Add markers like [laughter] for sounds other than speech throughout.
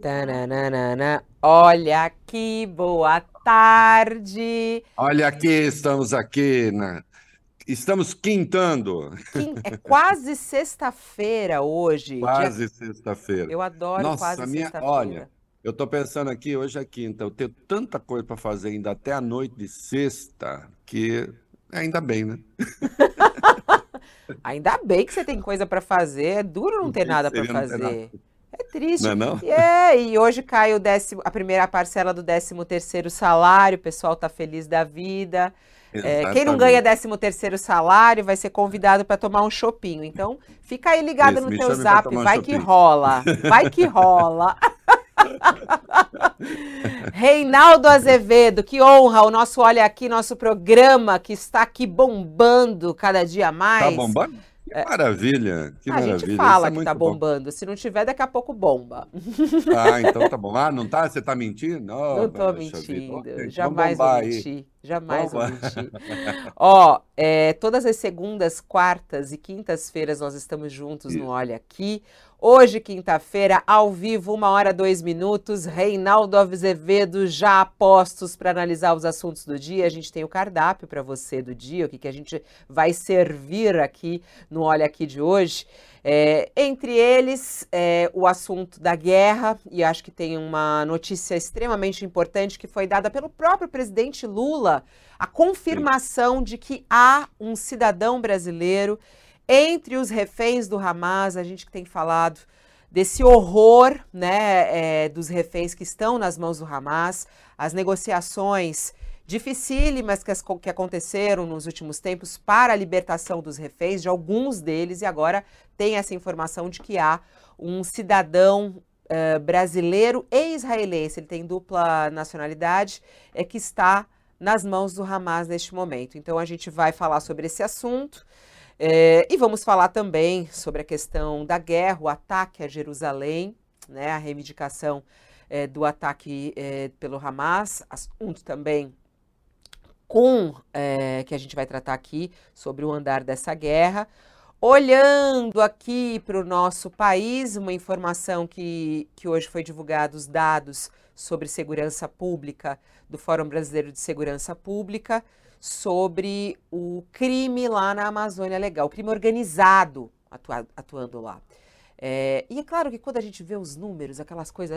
Tananana. Olha que boa tarde. Olha aqui, estamos aqui na Estamos quintando. É quase sexta-feira hoje. Quase dia... sexta-feira. Eu adoro Nossa, quase minha... sexta-feira. Olha, eu estou pensando aqui, hoje é quinta, eu tenho tanta coisa para fazer ainda até a noite de sexta, que ainda bem, né? [laughs] ainda bem que você tem coisa para fazer. É duro não ter nada para fazer. É triste. Não é, não? E, é, e hoje cai o décimo, a primeira parcela do 13 terceiro salário, o pessoal tá feliz da vida. É, quem não ganha 13 terceiro salário vai ser convidado para tomar um chopinho. Então, fica aí ligado Isso, no teu zap, um vai que rola. Vai que rola. [laughs] Reinaldo Azevedo, que honra o nosso Olha Aqui, nosso programa que está aqui bombando cada dia mais. Tá bombando? Que maravilha, que a maravilha. gente fala é que tá bombando. Bom. Se não tiver, daqui a pouco bomba. Ah, [laughs] então tá bom. Ah, não tá? Você tá mentindo? Oh, não tô mentindo. Okay, Jamais vou mentir. Aí. Jamais vou mentir. Ó, é, todas as segundas, quartas e quintas-feiras nós estamos juntos Isso. no Olha Aqui. Hoje, quinta-feira, ao vivo, uma hora, dois minutos. Reinaldo Azevedo já a postos para analisar os assuntos do dia. A gente tem o cardápio para você do dia, o que, que a gente vai servir aqui no Olha Aqui de hoje. É, entre eles, é, o assunto da guerra, e acho que tem uma notícia extremamente importante que foi dada pelo próprio presidente Lula a confirmação Sim. de que há um cidadão brasileiro entre os reféns do Hamas, a gente que tem falado desse horror né, é, dos reféns que estão nas mãos do Hamas, as negociações dificílimas que, que aconteceram nos últimos tempos para a libertação dos reféns, de alguns deles, e agora tem essa informação de que há um cidadão uh, brasileiro e israelense, ele tem dupla nacionalidade, é que está nas mãos do Hamas neste momento. Então a gente vai falar sobre esse assunto. É, e vamos falar também sobre a questão da guerra, o ataque a Jerusalém, né, a reivindicação é, do ataque é, pelo Hamas, assunto também com que a gente vai tratar aqui sobre o andar dessa guerra. Olhando aqui para o nosso país, uma informação que, que hoje foi divulgada, os dados sobre segurança pública do Fórum Brasileiro de Segurança Pública, sobre o crime lá na Amazônia Legal, o crime organizado atua, atuando lá. É, e é claro que quando a gente vê os números, aquelas coisas,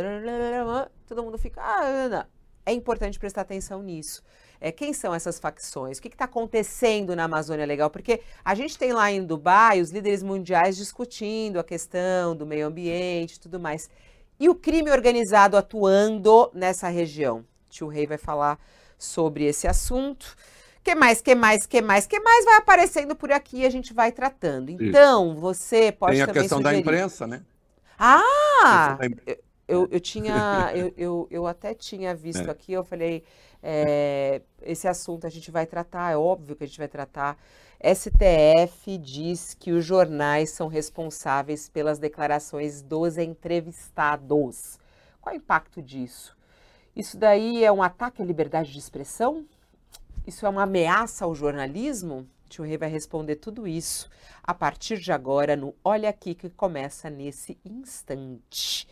todo mundo fica. Ah, é importante prestar atenção nisso. É, quem são essas facções? O que está acontecendo na Amazônia Legal? Porque a gente tem lá em Dubai os líderes mundiais discutindo a questão do meio ambiente e tudo mais. E o crime organizado atuando nessa região? Tio Rei vai falar sobre esse assunto. Que mais, que mais, que mais, que mais vai aparecendo por aqui e a gente vai tratando. Então, Isso. você pode Tem a questão sugerir... da imprensa, né? Ah! Eu, eu tinha, [laughs] eu, eu, eu até tinha visto é. aqui, eu falei, é, esse assunto a gente vai tratar, é óbvio que a gente vai tratar. STF diz que os jornais são responsáveis pelas declarações dos entrevistados. Qual é o impacto disso? Isso daí é um ataque à liberdade de expressão? Isso é uma ameaça ao jornalismo? Tio Rei vai responder tudo isso a partir de agora no Olha Aqui que começa nesse instante.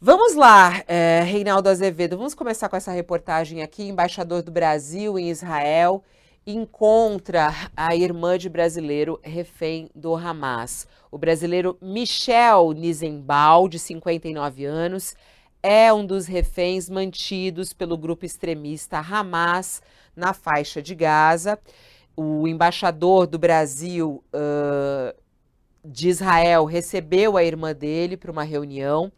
Vamos lá, é, Reinaldo Azevedo, vamos começar com essa reportagem aqui. Embaixador do Brasil em Israel encontra a irmã de brasileiro refém do Hamas. O brasileiro Michel Nizenbal, de 59 anos, é um dos reféns mantidos pelo grupo extremista Hamas na faixa de Gaza. O embaixador do Brasil uh, de Israel recebeu a irmã dele para uma reunião.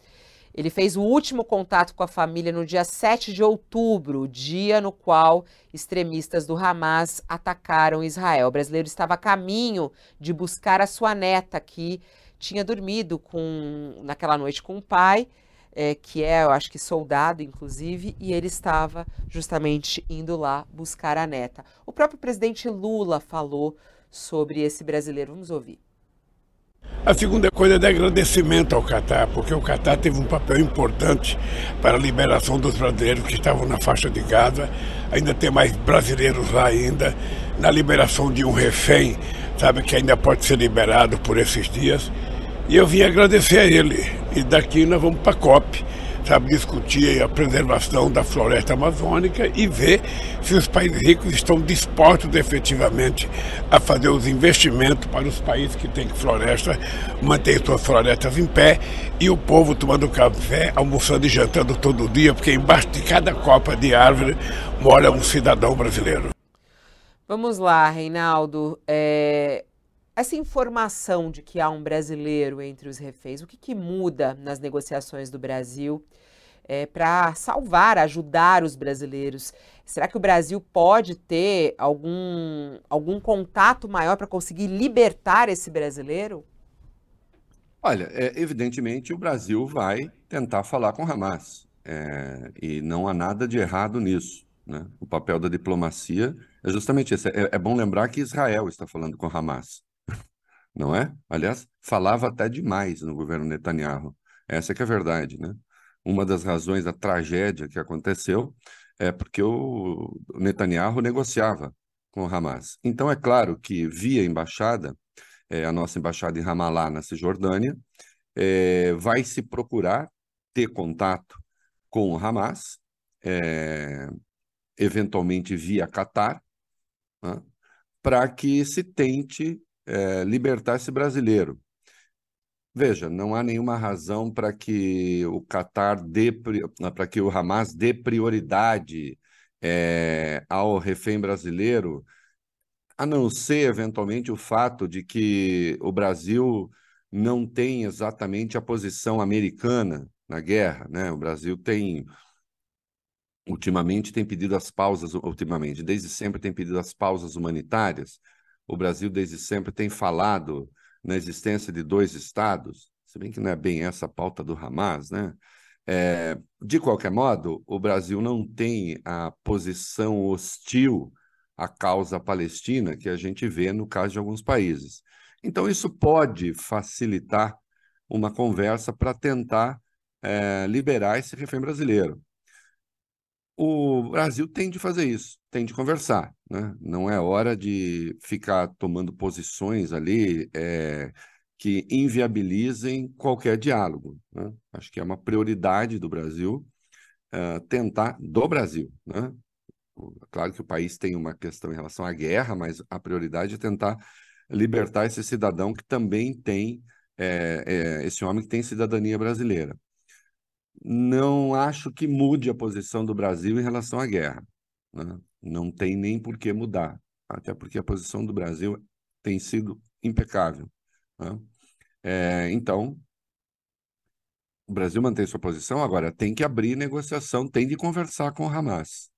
Ele fez o último contato com a família no dia 7 de outubro, dia no qual extremistas do Hamas atacaram Israel. O brasileiro estava a caminho de buscar a sua neta, que tinha dormido com, naquela noite com o pai, é, que é, eu acho que soldado, inclusive, e ele estava justamente indo lá buscar a neta. O próprio presidente Lula falou sobre esse brasileiro. Vamos ouvir. A segunda coisa é de agradecimento ao Catar, porque o Catar teve um papel importante para a liberação dos brasileiros que estavam na faixa de Gaza. Ainda tem mais brasileiros lá ainda, na liberação de um refém, sabe, que ainda pode ser liberado por esses dias. E eu vim agradecer a ele. E daqui nós vamos para a COP, sabe, discutir a preservação da floresta amazônica e ver se os países ricos estão dispostos efetivamente a fazer os investimentos para os países que têm floresta, manter suas florestas em pé e o povo tomando café, almoçando e jantando todo dia, porque embaixo de cada copa de árvore mora um cidadão brasileiro. Vamos lá, Reinaldo. É, essa informação de que há um brasileiro entre os reféns, o que, que muda nas negociações do Brasil é, para salvar, ajudar os brasileiros? Será que o Brasil pode ter algum, algum contato maior para conseguir libertar esse brasileiro? Olha, é, evidentemente o Brasil vai tentar falar com Hamas. É, e não há nada de errado nisso. Né? O papel da diplomacia é justamente esse. É, é bom lembrar que Israel está falando com Hamas não é? Aliás, falava até demais no governo Netanyahu. Essa é que é a verdade, né? Uma das razões da tragédia que aconteceu é porque o Netanyahu negociava com o Hamas. Então, é claro que via embaixada, é, a nossa embaixada em Ramallah, na Cisjordânia, é, vai se procurar ter contato com o Hamas, é, eventualmente via Qatar, né, para que se tente é, libertar esse brasileiro. Veja, não há nenhuma razão para que o Qatar dê, para que o Hamas dê prioridade é, ao refém brasileiro, a não ser eventualmente o fato de que o Brasil não tem exatamente a posição americana na guerra, né? O Brasil tem ultimamente tem pedido as pausas, ultimamente, desde sempre tem pedido as pausas humanitárias o Brasil desde sempre tem falado na existência de dois estados, se bem que não é bem essa a pauta do Hamas, né? É, de qualquer modo, o Brasil não tem a posição hostil à causa palestina que a gente vê no caso de alguns países. Então, isso pode facilitar uma conversa para tentar é, liberar esse refém brasileiro. O Brasil tem de fazer isso, tem de conversar, né? Não é hora de ficar tomando posições ali é, que inviabilizem qualquer diálogo. Né? Acho que é uma prioridade do Brasil uh, tentar, do Brasil, né? Claro que o país tem uma questão em relação à guerra, mas a prioridade é tentar libertar esse cidadão que também tem, é, é, esse homem que tem cidadania brasileira não acho que mude a posição do Brasil em relação à guerra. Né? Não tem nem por que mudar, até porque a posição do Brasil tem sido impecável. Né? É, então, o Brasil mantém sua posição, agora tem que abrir negociação, tem de conversar com o Hamas.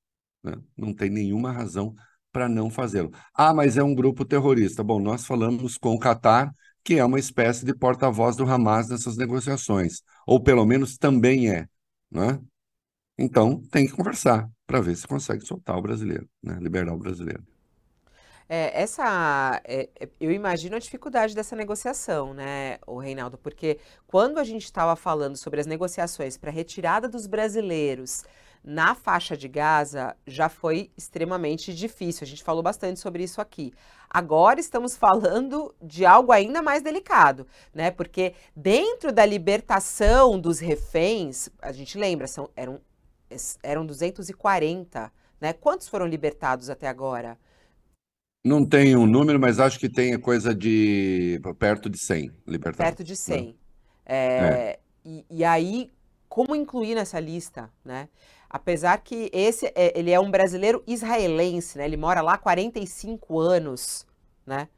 Né? Não tem nenhuma razão para não fazê-lo. Ah, mas é um grupo terrorista. Bom, nós falamos com o Catar que é uma espécie de porta-voz do Hamas nessas negociações, ou pelo menos também é, né? Então, tem que conversar para ver se consegue soltar o brasileiro, né? liberar o brasileiro. É, essa, é, é, eu imagino a dificuldade dessa negociação, né, o Reinaldo, porque quando a gente estava falando sobre as negociações para retirada dos brasileiros na faixa de Gaza já foi extremamente difícil. A gente falou bastante sobre isso aqui. Agora estamos falando de algo ainda mais delicado, né? Porque dentro da libertação dos reféns, a gente lembra, são, eram, eram 240, né? Quantos foram libertados até agora? Não tem um número, mas acho que tem coisa de perto de 100 libertados. Perto de 100. Né? É, é. E, e aí, como incluir nessa lista, né? Apesar que esse é, ele é um brasileiro israelense, né? Ele mora lá há 45 anos, né?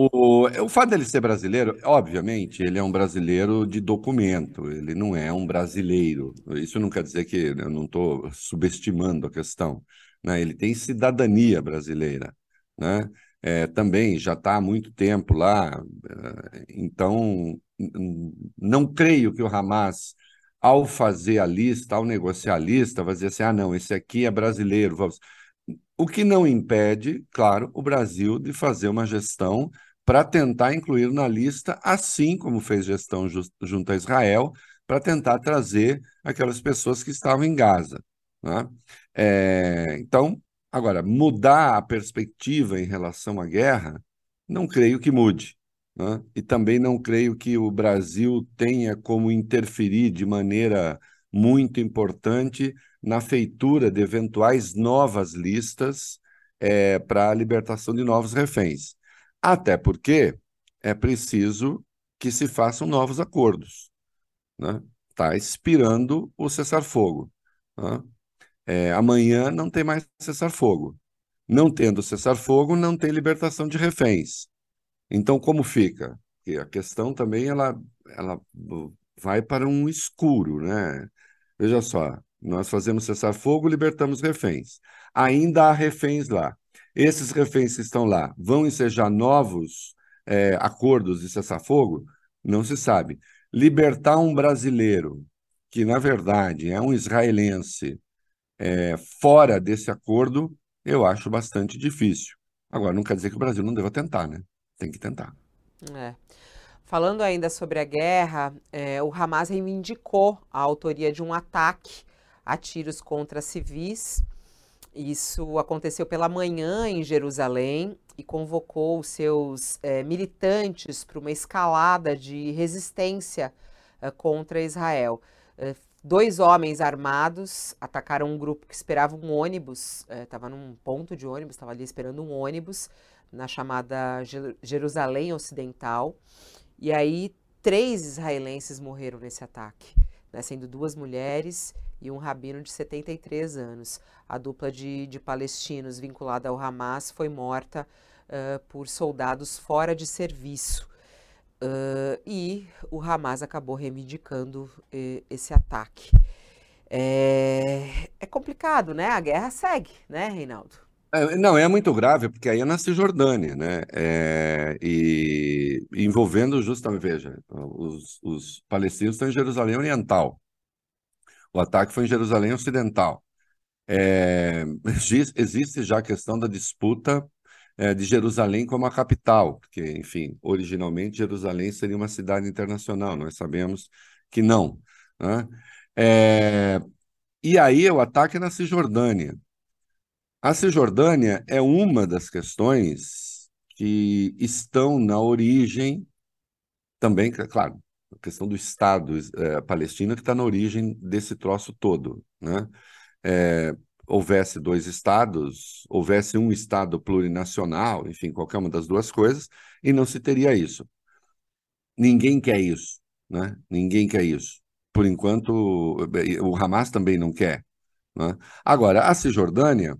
O, o fato dele ser brasileiro, obviamente, ele é um brasileiro de documento, ele não é um brasileiro. Isso não quer dizer que eu não estou subestimando a questão. Né? Ele tem cidadania brasileira. Né? É, também já está há muito tempo lá, é, então não creio que o Hamas ao fazer a lista, ao negociar a lista, vai dizer assim: ah, não, esse aqui é brasileiro. Vamos. O que não impede, claro, o Brasil de fazer uma gestão para tentar incluir na lista, assim como fez gestão junto a Israel, para tentar trazer aquelas pessoas que estavam em Gaza. Né? É, então, agora, mudar a perspectiva em relação à guerra, não creio que mude. Né? E também não creio que o Brasil tenha como interferir de maneira muito importante na feitura de eventuais novas listas é, para a libertação de novos reféns. Até porque é preciso que se façam novos acordos. Está né? Tá expirando o cessar-fogo. Né? É, amanhã não tem mais cessar-fogo. Não tendo cessar-fogo, não tem libertação de reféns. Então, como fica? Porque a questão também ela, ela vai para um escuro, né? Veja só, nós fazemos cessar-fogo, libertamos reféns. Ainda há reféns lá. Esses reféns que estão lá vão ensejar novos é, acordos de cessar-fogo? Não se sabe. Libertar um brasileiro, que na verdade é um israelense, é, fora desse acordo, eu acho bastante difícil. Agora, não quer dizer que o Brasil não deva tentar, né? Tem que tentar. É. Falando ainda sobre a guerra, é, o Hamas reivindicou a autoria de um ataque a tiros contra civis. Isso aconteceu pela manhã em Jerusalém e convocou seus é, militantes para uma escalada de resistência é, contra Israel. É, dois homens armados atacaram um grupo que esperava um ônibus, estava num ponto de ônibus, estava ali esperando um ônibus na chamada Jerusalém Ocidental. E aí, três israelenses morreram nesse ataque, né, sendo duas mulheres e um rabino de 73 anos. A dupla de, de palestinos vinculada ao Hamas foi morta uh, por soldados fora de serviço. Uh, e o Hamas acabou reivindicando esse ataque. É, é complicado, né? A guerra segue, né, Reinaldo? É, não, é muito grave, porque aí é na Cisjordânia, né? É, e envolvendo justamente, veja, os, os palestinos estão em Jerusalém Oriental. O ataque foi em Jerusalém Ocidental. É, existe já a questão da disputa é, de Jerusalém como a capital, porque, enfim, originalmente Jerusalém seria uma cidade internacional, nós sabemos que não. Né? É, e aí o ataque é na Cisjordânia. A Cisjordânia é uma das questões que estão na origem, também, claro, a questão do Estado é, palestino que está na origem desse troço todo. Né? É, houvesse dois estados, houvesse um estado plurinacional, enfim, qualquer uma das duas coisas, e não se teria isso. Ninguém quer isso, né? Ninguém quer isso. Por enquanto, o Hamas também não quer. Né? Agora, a Cisjordânia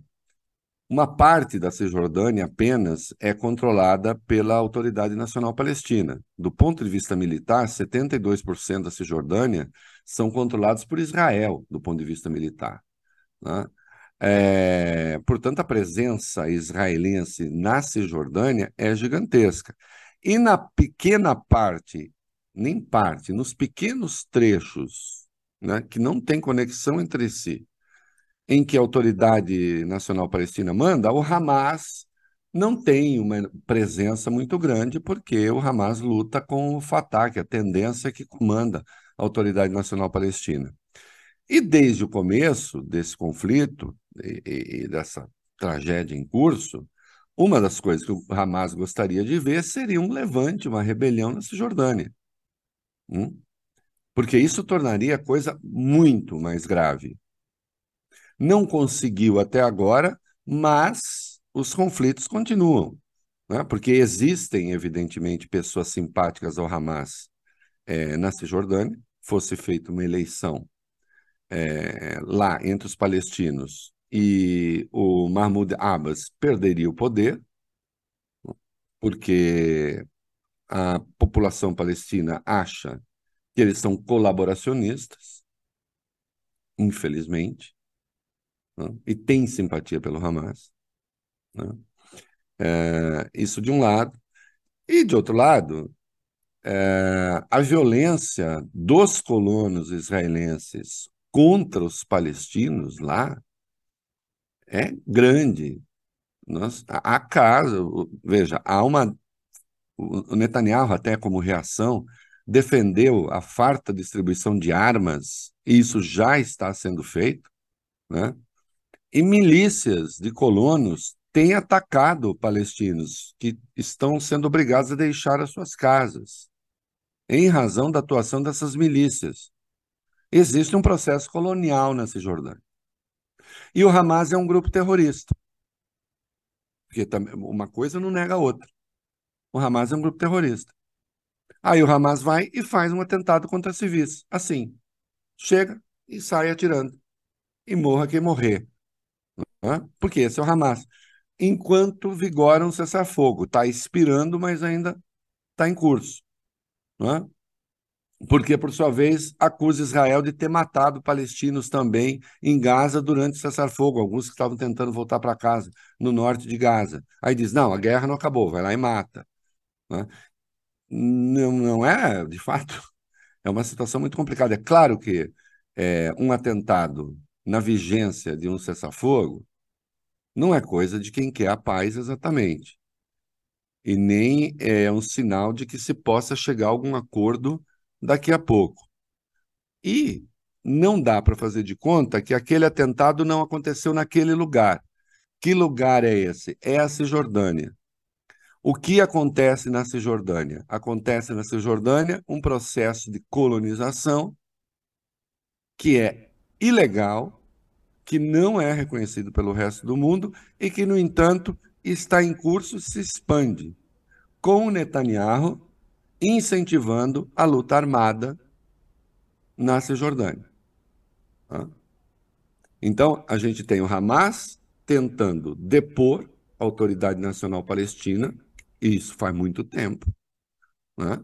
uma parte da Cisjordânia apenas é controlada pela Autoridade Nacional Palestina. Do ponto de vista militar, 72% da Cisjordânia são controlados por Israel, do ponto de vista militar. Né? É, portanto, a presença israelense na Cisjordânia é gigantesca. E na pequena parte, nem parte, nos pequenos trechos né, que não têm conexão entre si, em que a Autoridade Nacional Palestina manda, o Hamas não tem uma presença muito grande, porque o Hamas luta com o Fatah, que é a tendência que comanda a Autoridade Nacional Palestina. E desde o começo desse conflito e, e dessa tragédia em curso, uma das coisas que o Hamas gostaria de ver seria um levante, uma rebelião na Cisjordânia. Hum? Porque isso tornaria a coisa muito mais grave. Não conseguiu até agora, mas os conflitos continuam, né? porque existem, evidentemente, pessoas simpáticas ao Hamas é, na Cisjordânia. Fosse feita uma eleição é, lá entre os palestinos e o Mahmoud Abbas perderia o poder, porque a população palestina acha que eles são colaboracionistas, infelizmente, né? e tem simpatia pelo Hamas. Né? É, isso de um lado. E, de outro lado, é, a violência dos colonos israelenses contra os palestinos lá é grande. Nós, há caso, veja, há uma. O Netanyahu, até como reação, defendeu a farta distribuição de armas, e isso já está sendo feito, né? E milícias de colonos têm atacado palestinos que estão sendo obrigados a deixar as suas casas, em razão da atuação dessas milícias. Existe um processo colonial na Cisjordânia. E o Hamas é um grupo terrorista. Porque uma coisa não nega a outra. O Hamas é um grupo terrorista. Aí o Hamas vai e faz um atentado contra civis. Assim. Chega e sai atirando. E morra quem morrer. Né? Porque esse é o Hamas. Enquanto vigora um cessar-fogo. Está expirando, mas ainda está em curso. Né? Porque, por sua vez, acusa Israel de ter matado palestinos também em Gaza durante o cessar-fogo, alguns que estavam tentando voltar para casa, no norte de Gaza. Aí diz: não, a guerra não acabou, vai lá e mata. Né? Não, não é, de fato, [laughs] é uma situação muito complicada. É claro que é, um atentado na vigência de um cessar-fogo não é coisa de quem quer a paz exatamente. E nem é um sinal de que se possa chegar a algum acordo daqui a pouco. E não dá para fazer de conta que aquele atentado não aconteceu naquele lugar. Que lugar é esse? É a Cisjordânia. O que acontece na Cisjordânia? Acontece na Cisjordânia um processo de colonização que é ilegal, que não é reconhecido pelo resto do mundo e que, no entanto, está em curso, se expande, com Netanyahu incentivando a luta armada na Cisjordânia. Então, a gente tem o Hamas tentando depor a Autoridade Nacional Palestina, e isso faz muito tempo, né?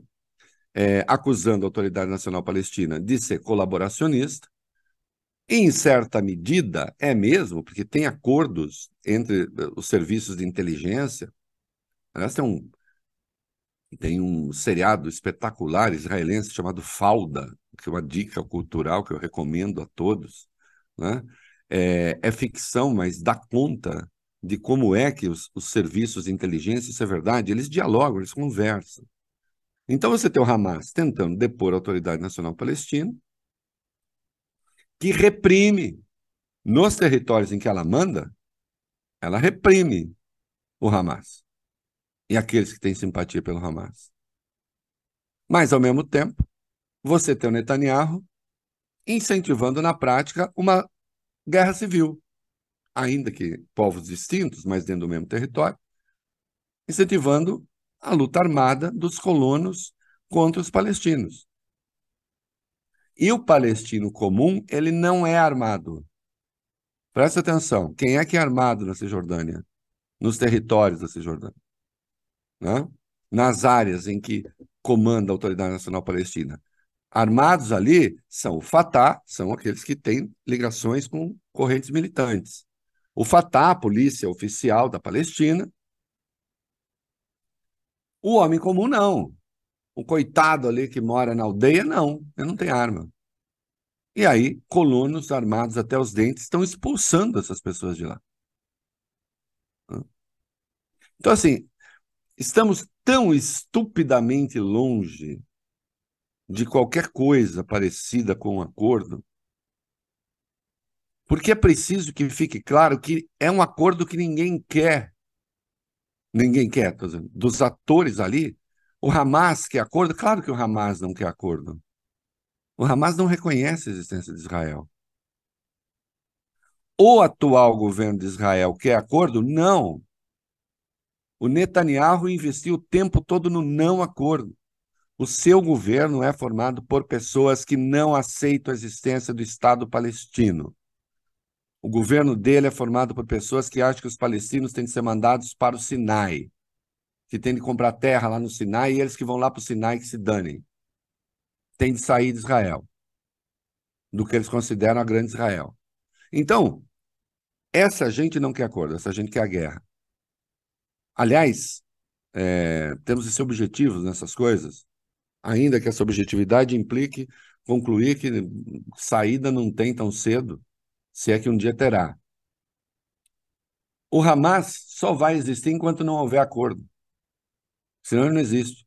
é, acusando a Autoridade Nacional Palestina de ser colaboracionista. Em certa medida, é mesmo, porque tem acordos entre eh, os serviços de inteligência. Aliás, tem um, tem um seriado espetacular israelense chamado Falda, que é uma dica cultural que eu recomendo a todos. Né? É, é ficção, mas dá conta de como é que os, os serviços de inteligência, isso é verdade, eles dialogam, eles conversam. Então você tem o Hamas tentando depor a Autoridade Nacional Palestina, que reprime nos territórios em que ela manda, ela reprime o Hamas e aqueles que têm simpatia pelo Hamas. Mas, ao mesmo tempo, você tem o Netanyahu incentivando na prática uma guerra civil, ainda que povos distintos, mas dentro do mesmo território, incentivando a luta armada dos colonos contra os palestinos. E o palestino comum, ele não é armado. Presta atenção, quem é que é armado na Cisjordânia? Nos territórios da Cisjordânia? Né? Nas áreas em que comanda a Autoridade Nacional Palestina. Armados ali são o Fatah, são aqueles que têm ligações com correntes militantes. O Fatah, a polícia oficial da Palestina. O homem comum, não. O coitado ali que mora na aldeia, não. Ele não tem arma. E aí, colonos armados até os dentes estão expulsando essas pessoas de lá. Então, assim, estamos tão estupidamente longe de qualquer coisa parecida com um acordo, porque é preciso que fique claro que é um acordo que ninguém quer. Ninguém quer, dizendo, dos atores ali. O Hamas quer acordo? Claro que o Hamas não quer acordo. O Hamas não reconhece a existência de Israel. O atual governo de Israel quer acordo? Não. O Netanyahu investiu o tempo todo no não acordo. O seu governo é formado por pessoas que não aceitam a existência do Estado palestino. O governo dele é formado por pessoas que acham que os palestinos têm que ser mandados para o Sinai, que tem de comprar terra lá no Sinai e eles que vão lá para o Sinai que se danem. Tem de sair de Israel, do que eles consideram a grande Israel. Então, essa gente não quer acordo, essa gente quer a guerra. Aliás, é, temos esse objetivo nessas coisas, ainda que essa objetividade implique concluir que saída não tem tão cedo, se é que um dia terá. O Hamas só vai existir enquanto não houver acordo. Senão ele não existe.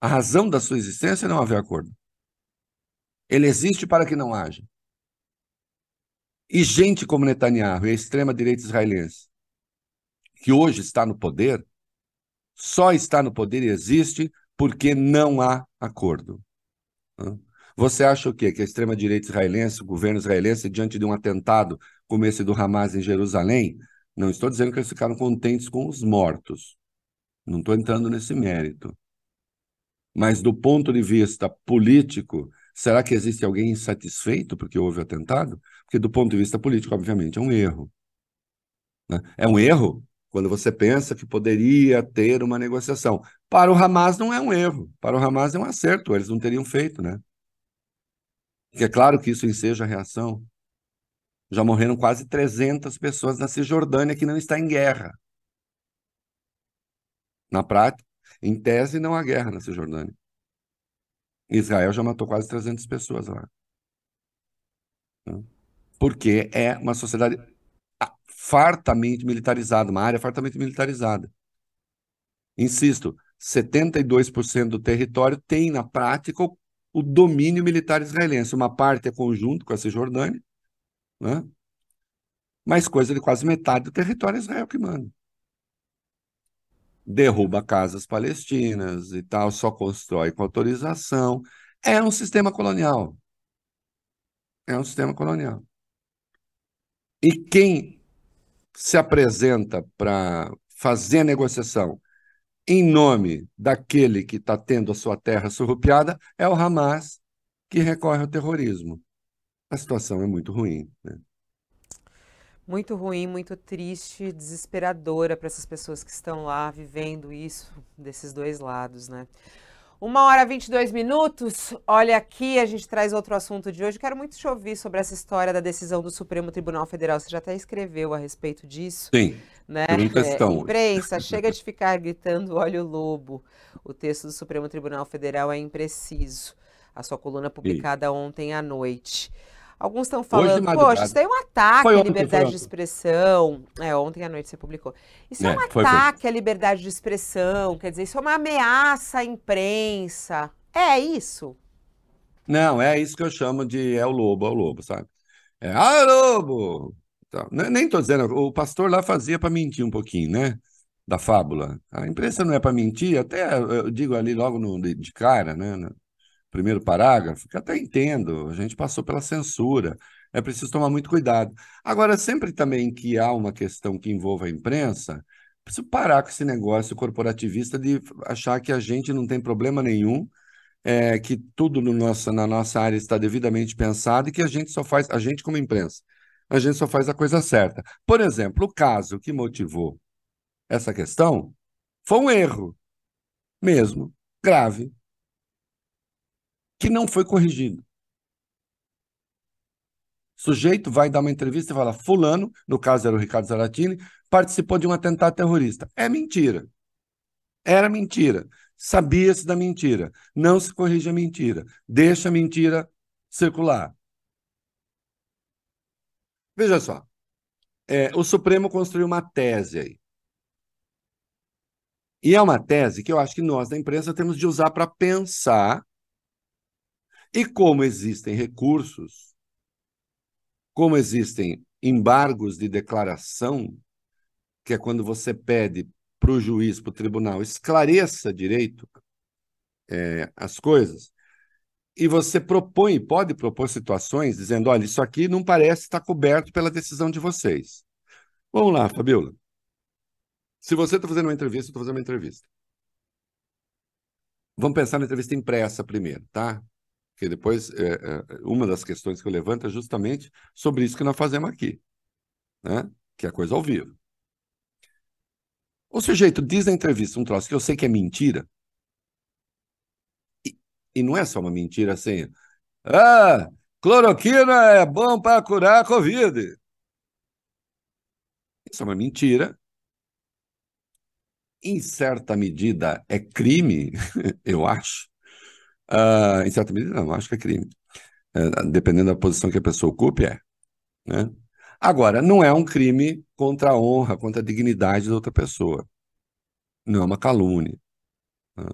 A razão da sua existência é não haver acordo. Ele existe para que não haja. E gente como Netanyahu e a extrema-direita israelense, que hoje está no poder, só está no poder e existe porque não há acordo. Você acha o quê? Que a extrema-direita israelense, o governo israelense, diante de um atentado como esse do Hamas em Jerusalém, não estou dizendo que eles ficaram contentes com os mortos. Não estou entrando nesse mérito. Mas do ponto de vista político, será que existe alguém insatisfeito porque houve atentado? Porque do ponto de vista político, obviamente, é um erro. Né? É um erro quando você pensa que poderia ter uma negociação. Para o Hamas não é um erro, para o Hamas é um acerto, eles não teriam feito, né? Porque é claro que isso enseja a reação. Já morreram quase 300 pessoas na Cisjordânia que não está em guerra. Na prática, em tese, não há guerra na Cisjordânia. Israel já matou quase 300 pessoas lá. Porque é uma sociedade fartamente militarizada, uma área fartamente militarizada. Insisto, 72% do território tem, na prática, o, o, domínio militar israelense. Uma parte é conjunto com a Cisjordânia, né? mas coisa de quase metade do território é Israel que manda. Derruba casas palestinas e tal, só constrói com autorização. É um sistema colonial. É um sistema colonial. E quem se apresenta para fazer a negociação em nome daquele que está tendo a sua terra surrupiada é o Hamas, que recorre ao terrorismo. A situação é muito ruim. Né? Muito ruim, muito triste, desesperadora para essas pessoas que estão lá vivendo isso desses dois lados, né? Uma hora e 22 minutos. Olha aqui, a gente traz outro assunto de hoje. Quero muito te ouvir sobre essa história da decisão do Supremo Tribunal Federal. Você já até escreveu a respeito disso. Sim. Né? É, imprensa, [laughs] chega de ficar gritando olha o lobo. O texto do Supremo Tribunal Federal é impreciso. A sua coluna publicada Sim. ontem à noite. Alguns estão falando, poxa, isso daí é um ataque à liberdade de expressão. É, ontem à noite você publicou. Isso é, é um foi, ataque foi. à liberdade de expressão, quer dizer, isso é uma ameaça à imprensa. É isso? Não, é isso que eu chamo de é o lobo, é o lobo, sabe? É, ah, é lobo! Então, nem estou dizendo, o pastor lá fazia para mentir um pouquinho, né? Da fábula. A imprensa não é para mentir, até eu digo ali logo no, de, de cara, né? Primeiro parágrafo, que até entendo, a gente passou pela censura, é preciso tomar muito cuidado. Agora, sempre também que há uma questão que envolva a imprensa, preciso parar com esse negócio corporativista de achar que a gente não tem problema nenhum, é, que tudo no nosso, na nossa área está devidamente pensado e que a gente só faz, a gente como imprensa, a gente só faz a coisa certa. Por exemplo, o caso que motivou essa questão foi um erro, mesmo, grave, que não foi corrigido. O sujeito vai dar uma entrevista e fala: Fulano, no caso era o Ricardo Zaratini, participou de um atentado terrorista. É mentira. Era mentira. Sabia-se da mentira. Não se corrige a mentira. Deixa a mentira circular. Veja só. É, o Supremo construiu uma tese aí. E é uma tese que eu acho que nós, da imprensa, temos de usar para pensar e como existem recursos, como existem embargos de declaração, que é quando você pede para o juiz, para o tribunal, esclareça direito é, as coisas, e você propõe, pode propor situações dizendo: olha, isso aqui não parece estar coberto pela decisão de vocês. Vamos lá, Fabiola. Se você está fazendo uma entrevista, eu estou fazendo uma entrevista. Vamos pensar na entrevista impressa primeiro, tá? Porque depois, é, é, uma das questões que eu levanto é justamente sobre isso que nós fazemos aqui, né? que é a coisa ao vivo. O sujeito diz na entrevista um troço que eu sei que é mentira, e, e não é só uma mentira assim, ah, cloroquina é bom para curar a Covid. Isso é uma mentira. Em certa medida, é crime, [laughs] eu acho. Uh, em certa medida, não, acho que é crime. Uh, dependendo da posição que a pessoa ocupe, é. Né? Agora, não é um crime contra a honra, contra a dignidade da outra pessoa. Não é uma calúnia. Né?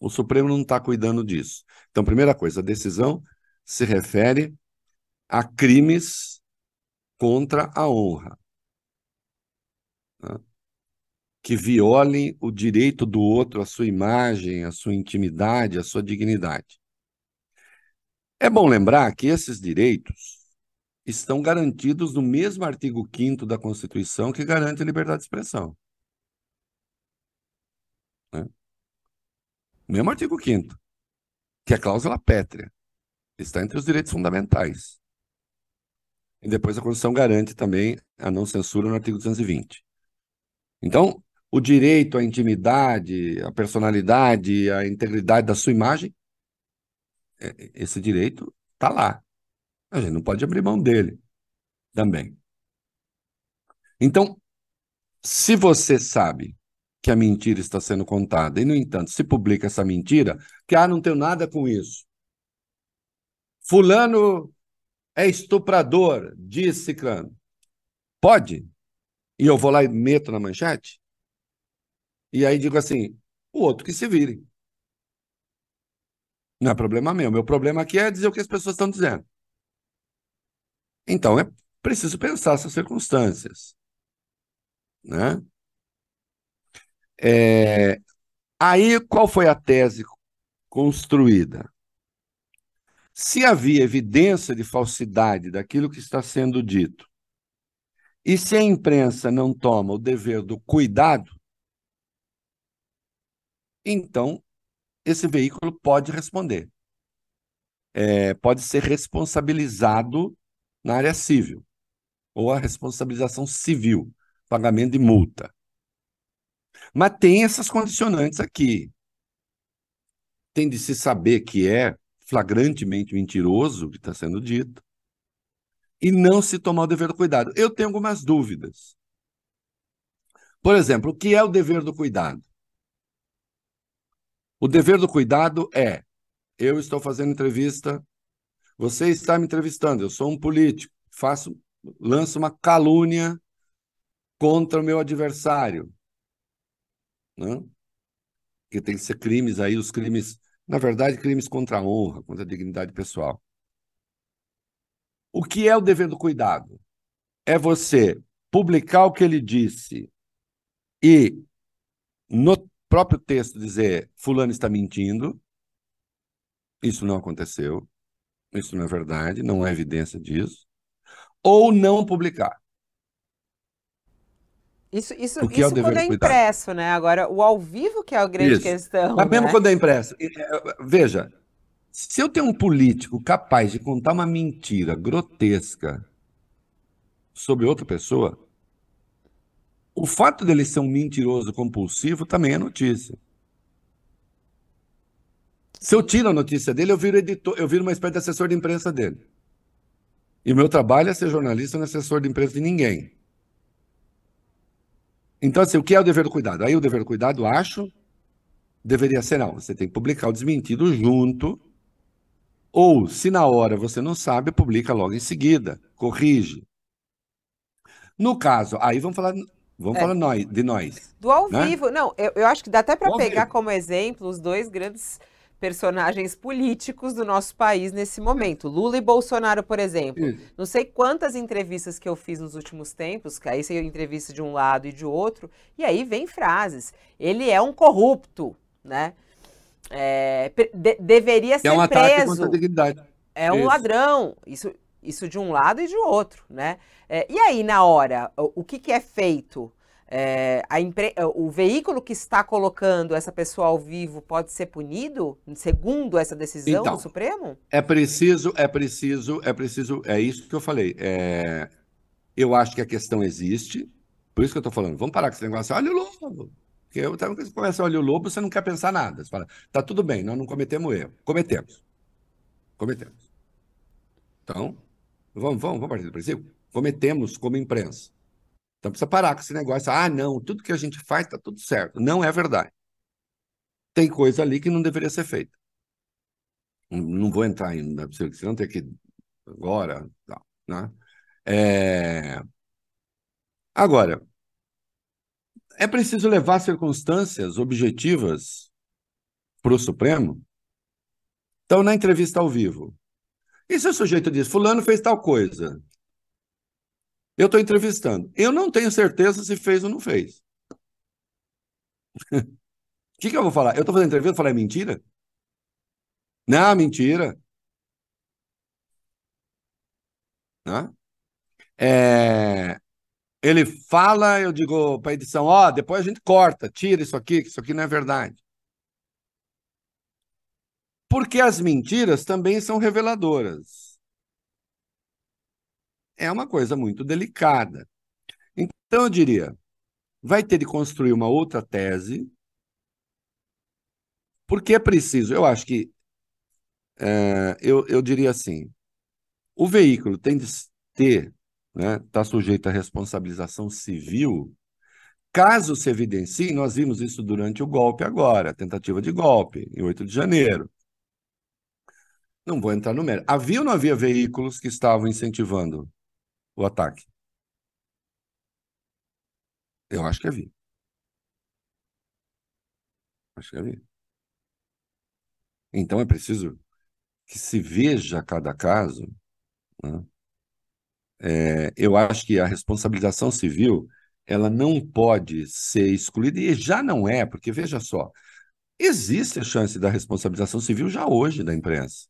O Supremo não está cuidando disso. Então, primeira coisa, a decisão se refere a crimes contra a honra. Né? Que violem o direito do outro, a sua imagem, a sua intimidade, a sua dignidade. É bom lembrar que esses direitos estão garantidos no mesmo artigo 5 da Constituição que garante a liberdade de expressão. Né? Mesmo artigo 5 que é a cláusula pétrea. Está entre os direitos fundamentais. E depois a Constituição garante também a não censura no artigo 220. Então, o direito à intimidade, à personalidade, à integridade da sua imagem, é, esse direito está lá. A gente não pode abrir mão dele também. Então, se você sabe que a mentira está sendo contada, e, no entanto, se publica essa mentira, que ah, não tenho nada com isso. Fulano é estuprador, disse Ciclano. Pode? E eu vou lá e meto na manchete? E aí digo assim: o outro que se vire. Não é problema meu. Meu problema aqui é dizer o que as pessoas estão dizendo. Então é preciso pensar essas circunstâncias. Né? É, aí, qual foi a tese construída? Se havia evidência de falsidade daquilo que está sendo dito, e se a imprensa não toma o dever do cuidado, então esse veículo pode responder. É, pode ser responsabilizado na área civil, ou a responsabilização civil, pagamento de multa. Mas tem essas condicionantes aqui. Tem de se saber que é flagrantemente mentiroso o que está sendo dito e não se tomar o dever do cuidado. Eu tenho algumas dúvidas. Por exemplo, o que é o dever do cuidado? O dever do cuidado é: eu estou fazendo entrevista, você está me entrevistando, eu sou um político, faço, lanço uma calúnia contra o meu adversário. Né? Que tem que ser crimes aí, os crimes, na verdade, crimes contra a honra, contra a dignidade pessoal. O que é o dever do cuidado? É você publicar o que ele disse e no próprio texto dizer fulano está mentindo. Isso não aconteceu. Isso não é verdade, não há evidência disso. Ou não publicar. Isso, isso, isso é quando é impresso, né? Agora, o ao vivo que é a grande isso. questão. Mas né? mesmo quando é impresso. É, veja, se eu tenho um político capaz de contar uma mentira grotesca sobre outra pessoa, o fato dele ser um mentiroso compulsivo também é notícia. Se eu tiro a notícia dele, eu viro editor, eu viro uma espécie de assessor de imprensa dele. E o meu trabalho é ser jornalista, não é assessor de imprensa de ninguém. Então, assim, o que é o dever do cuidado? Aí o dever do cuidado, acho, deveria ser, não, você tem que publicar o desmentido junto, ou, se na hora você não sabe, publica logo em seguida, corrige. No caso, aí vamos falar, vamos é. falar nós, de nós. Do ao né? vivo, não, eu, eu acho que dá até para pegar vivo. como exemplo os dois grandes personagens políticos do nosso país nesse momento. Lula e Bolsonaro, por exemplo. Isso. Não sei quantas entrevistas que eu fiz nos últimos tempos, que aí você entrevista de um lado e de outro, e aí vem frases. Ele é um corrupto, né? É, de, deveria ser é um preso. contra a dignidade. É um isso. ladrão. Isso, isso de um lado e de outro, né? É, e aí, na hora, o, o que, que é feito? É, impre... o veículo que está colocando essa pessoa ao vivo pode ser punido, segundo essa decisão então, do Supremo? É preciso, é preciso, é preciso, é isso que eu falei. É, eu acho que a questão existe, por isso que eu estou falando, vamos parar com esse negócio, olha o lobo. Porque eu, quando você começa a olhar o lobo, você não quer pensar nada. Você fala, tá tudo bem, nós não cometemos erro. Cometemos. Cometemos. Então, vamos, vamos, vamos partir do princípio? Cometemos como imprensa. Então precisa parar com esse negócio. Ah, não, tudo que a gente faz está tudo certo. Não é verdade. Tem coisa ali que não deveria ser feita. Não vou entrar ainda, senão tem que agora, não, né? É... Agora, é preciso levar circunstâncias objetivas para o Supremo. Então, na entrevista ao vivo, e se o sujeito diz, fulano fez tal coisa, eu estou entrevistando. Eu não tenho certeza se fez ou não fez. O [laughs] que, que eu vou falar? Eu estou fazendo entrevista e é mentira? Não, mentira. Né? É, ele fala, eu digo para a edição, ó, oh, depois a gente corta, tira isso aqui, que isso aqui não é verdade. Porque as mentiras também são reveladoras. É uma coisa muito delicada. Então, eu diria, vai ter de construir uma outra tese, porque é preciso, eu acho que, é, eu, eu diria assim, o veículo tem de ter, né, está sujeito à responsabilização civil, caso se evidencie, nós vimos isso durante o golpe agora, a tentativa de golpe, em 8 de janeiro. Não vou entrar no mérito. Havia ou não havia veículos que estavam incentivando o ataque? Eu acho que havia. Acho que havia. Então é preciso que se veja cada caso. Né? É, eu acho que a responsabilização civil ela não pode ser excluída, e já não é, porque veja só, existe a chance da responsabilização civil já hoje da imprensa.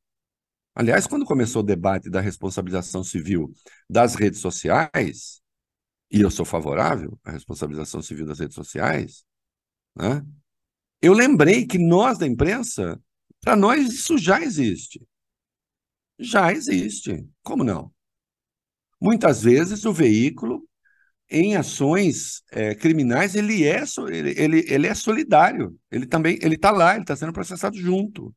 Aliás, quando começou o debate da responsabilização civil das redes sociais, e eu sou favorável à responsabilização civil das redes sociais, né? eu lembrei que nós da imprensa, para nós isso já existe. Já existe. Como não? Muitas vezes o veículo, em ações é, criminais, ele é, ele, ele, ele é solidário. Ele também ele está lá, ele está sendo processado junto.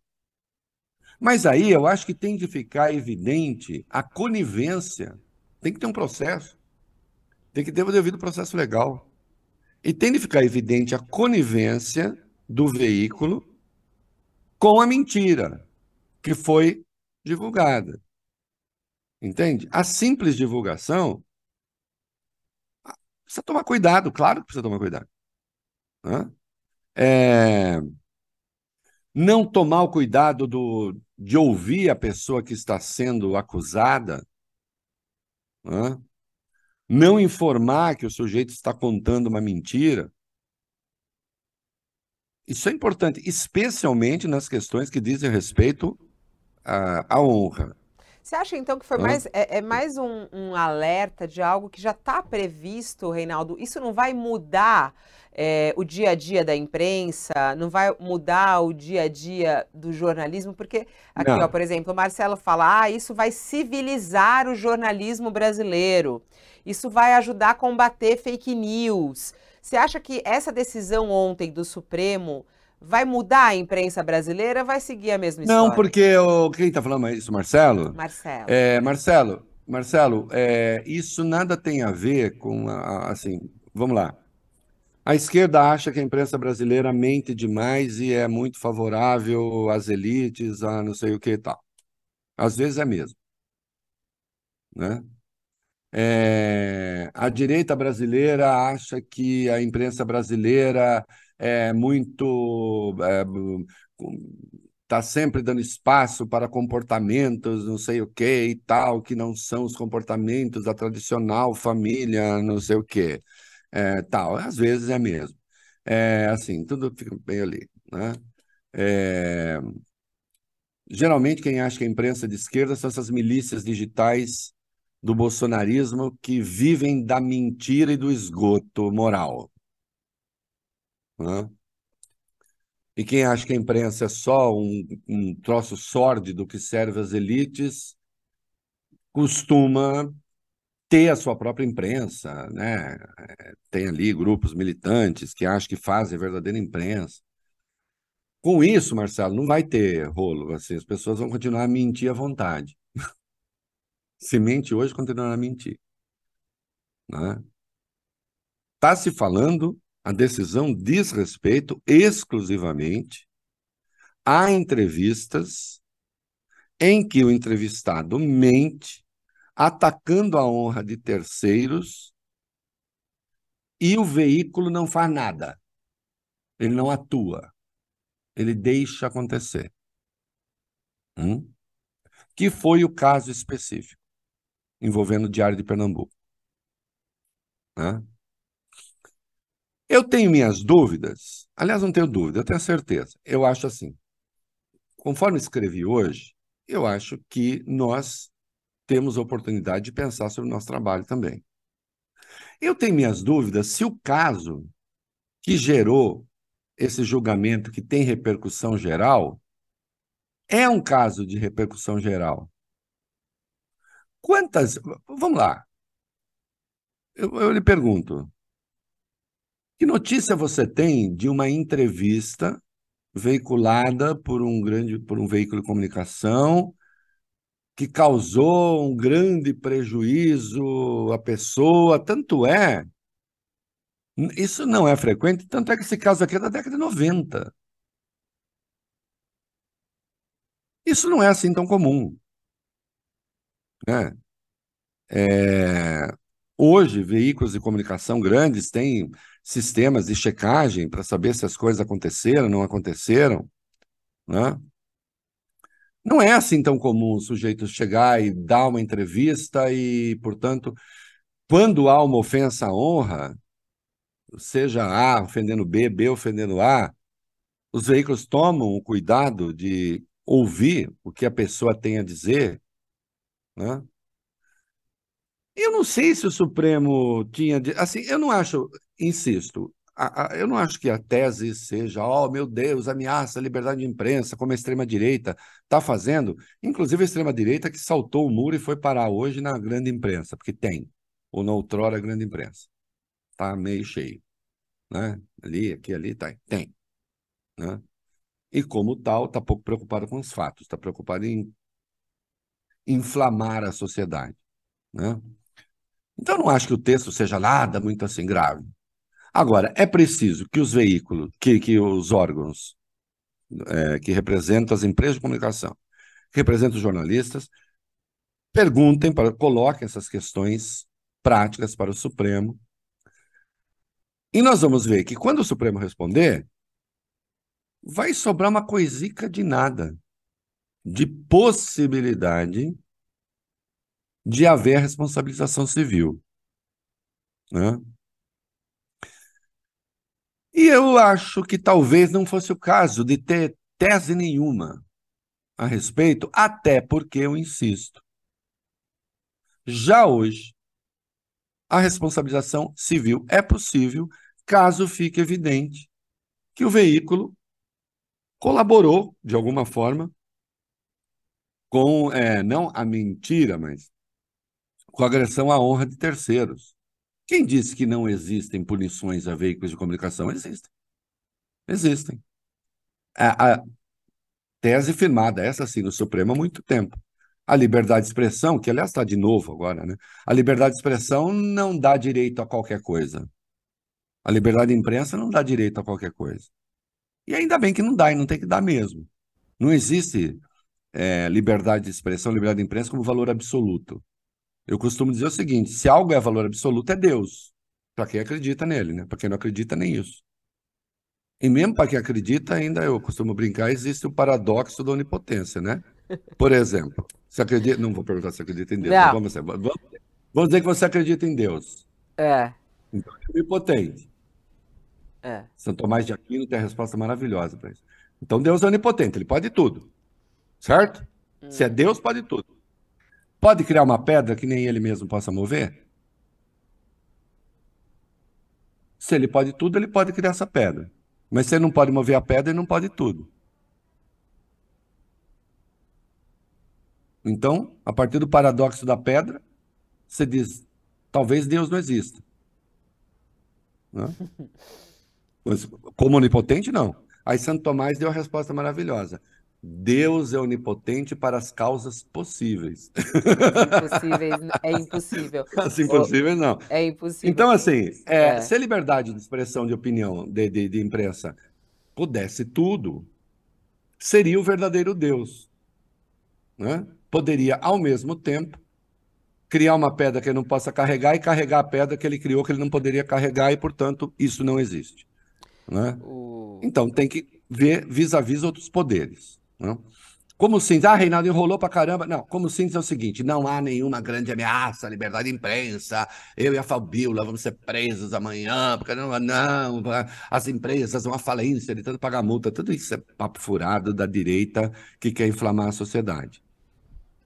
Mas aí eu acho que tem que ficar evidente a conivência. Tem que ter um processo. Tem que ter o devido processo legal. E tem de ficar evidente a conivência do veículo com a mentira que foi divulgada. Entende? A simples divulgação precisa tomar cuidado, claro que precisa tomar cuidado. Né? É... Não tomar o cuidado do, de ouvir a pessoa que está sendo acusada, né? não informar que o sujeito está contando uma mentira. Isso é importante, especialmente nas questões que dizem respeito à, à honra. Você acha então que foi mais é, é mais um, um, alerta de algo que já está previsto, Reinaldo? Isso não vai mudar é, o dia a dia da imprensa, não vai mudar o dia a dia do jornalismo? Porque aqui, ó, por exemplo, o Marcelo fala: ah, isso vai civilizar o jornalismo brasileiro, isso vai ajudar a combater fake news. Você acha que essa decisão ontem do Supremo Vai mudar a imprensa brasileira vai seguir a mesma história? Não, porque o, quem está falando isso, Marcelo? Marcelo. É, Marcelo, Marcelo, é, isso nada tem a ver com, a, assim, vamos lá. A esquerda acha que a imprensa brasileira mente demais e é muito favorável às elites, a não sei o que e tal. Às vezes é mesmo. Né? É, a direita brasileira acha que a imprensa brasileira é muito. Está é, sempre dando espaço para comportamentos, não sei o que e tal, que não são os comportamentos da tradicional família, não sei o que. É, tal. Às vezes é mesmo. É, assim, tudo fica bem ali. Né? É, geralmente, quem acha que a imprensa de esquerda são essas milícias digitais do bolsonarismo que vivem da mentira e do esgoto moral. Né? E quem acha que a imprensa é só um, um troço sórdido que serve às elites, costuma ter a sua própria imprensa, né? Tem ali grupos militantes que acham que fazem verdadeira imprensa. Com isso, Marcelo, não vai ter rolo. Assim, as pessoas vão continuar a mentir à vontade. [laughs] Se mente hoje, continuará a mentir. Está né? Tá se falando a decisão diz respeito exclusivamente a entrevistas em que o entrevistado mente, atacando a honra de terceiros, e o veículo não faz nada. Ele não atua. Ele deixa acontecer. Hum? Que foi o caso específico envolvendo o Diário de Pernambuco. Né? Eu tenho minhas dúvidas, aliás, não tenho dúvida, eu tenho certeza. Eu acho assim, conforme escrevi hoje, eu acho que nós temos a oportunidade de pensar sobre o nosso trabalho também. Eu tenho minhas dúvidas se o caso que gerou esse julgamento que tem repercussão geral é um caso de repercussão geral. Quantas. Vamos lá. Eu, eu lhe pergunto: que notícia você tem de uma entrevista veiculada por um grande, por um veículo de comunicação que causou um grande prejuízo à pessoa? Tanto é isso não é frequente, tanto é que esse caso aqui é da década de 90. Isso não é assim tão comum. Né? É... Hoje, veículos de comunicação grandes têm sistemas de checagem para saber se as coisas aconteceram, não aconteceram. Né? Não é assim tão comum o sujeito chegar e dar uma entrevista e, portanto, quando há uma ofensa à honra, seja A ofendendo B, B ofendendo A, os veículos tomam o cuidado de ouvir o que a pessoa tem a dizer, né? Eu não sei se o Supremo tinha. Assim, eu não acho, insisto, a, a, eu não acho que a tese seja, oh meu Deus, ameaça a liberdade de imprensa, como a extrema-direita está fazendo. Inclusive a extrema-direita que saltou o muro e foi parar hoje na grande imprensa, porque tem, ou na outrora grande imprensa. Está meio cheio. Né? Ali, aqui, ali, tá, tem. Né? E como tal, está pouco preocupado com os fatos, está preocupado em inflamar a sociedade. Né? Então, não acho que o texto seja nada muito assim grave. Agora, é preciso que os veículos, que, que os órgãos é, que representam as empresas de comunicação, que representam os jornalistas, perguntem, para, coloquem essas questões práticas para o Supremo. E nós vamos ver que quando o Supremo responder, vai sobrar uma coisica de nada, de possibilidade de haver responsabilização civil. Né? E eu acho que talvez não fosse o caso de ter tese nenhuma a respeito, até porque eu insisto. Já hoje, a responsabilização civil é possível caso fique evidente que o veículo colaborou, de alguma forma, com, é, não a mentira, mas com agressão à honra de terceiros. Quem disse que não existem punições a veículos de comunicação? Existem. Existem. A, a tese firmada, essa sim, no Supremo há muito tempo. A liberdade de expressão, que aliás está de novo agora, né? A liberdade de expressão não dá direito a qualquer coisa. A liberdade de imprensa não dá direito a qualquer coisa. E ainda bem que não dá, e não tem que dar mesmo. Não existe é, liberdade de expressão, liberdade de imprensa como valor absoluto. Eu costumo dizer o seguinte: se algo é valor absoluto, é Deus. Para quem acredita nele, né? Para quem não acredita, nem isso. E mesmo para quem acredita, ainda eu costumo brincar, existe o paradoxo da onipotência, né? Por exemplo, se acredita. Não vou perguntar se acredita em Deus. Vamos, vamos, vamos dizer que você acredita em Deus. É. Então é onipotente. É. São Tomás de Aquino tem a resposta maravilhosa para isso. Então Deus é onipotente, ele pode tudo. Certo? Hum. Se é Deus, pode tudo. Pode criar uma pedra que nem ele mesmo possa mover? Se ele pode tudo, ele pode criar essa pedra. Mas se ele não pode mover a pedra, ele não pode tudo. Então, a partir do paradoxo da pedra, você diz: talvez Deus não exista. Né? [laughs] Mas, como onipotente, não. Aí Santo Tomás deu a resposta maravilhosa. Deus é onipotente para as causas possíveis. Impossíveis é impossível. [laughs] As impossíveis não. É impossível. Então, assim, é, é. se a liberdade de expressão de opinião de, de, de imprensa pudesse tudo, seria o verdadeiro Deus. Né? Poderia, ao mesmo tempo, criar uma pedra que ele não possa carregar e carregar a pedra que ele criou que ele não poderia carregar e, portanto, isso não existe. Né? O... Então, tem que ver vis-à-vis -vis outros poderes. Não? Como síntese, ah, Reinaldo enrolou pra caramba. Não, como síntese é o seguinte: não há nenhuma grande ameaça à liberdade de imprensa. Eu e a Fabiola vamos ser presos amanhã, porque não, não, as empresas vão à falência de tanto pagar multa. Tudo isso é papo furado da direita que quer inflamar a sociedade.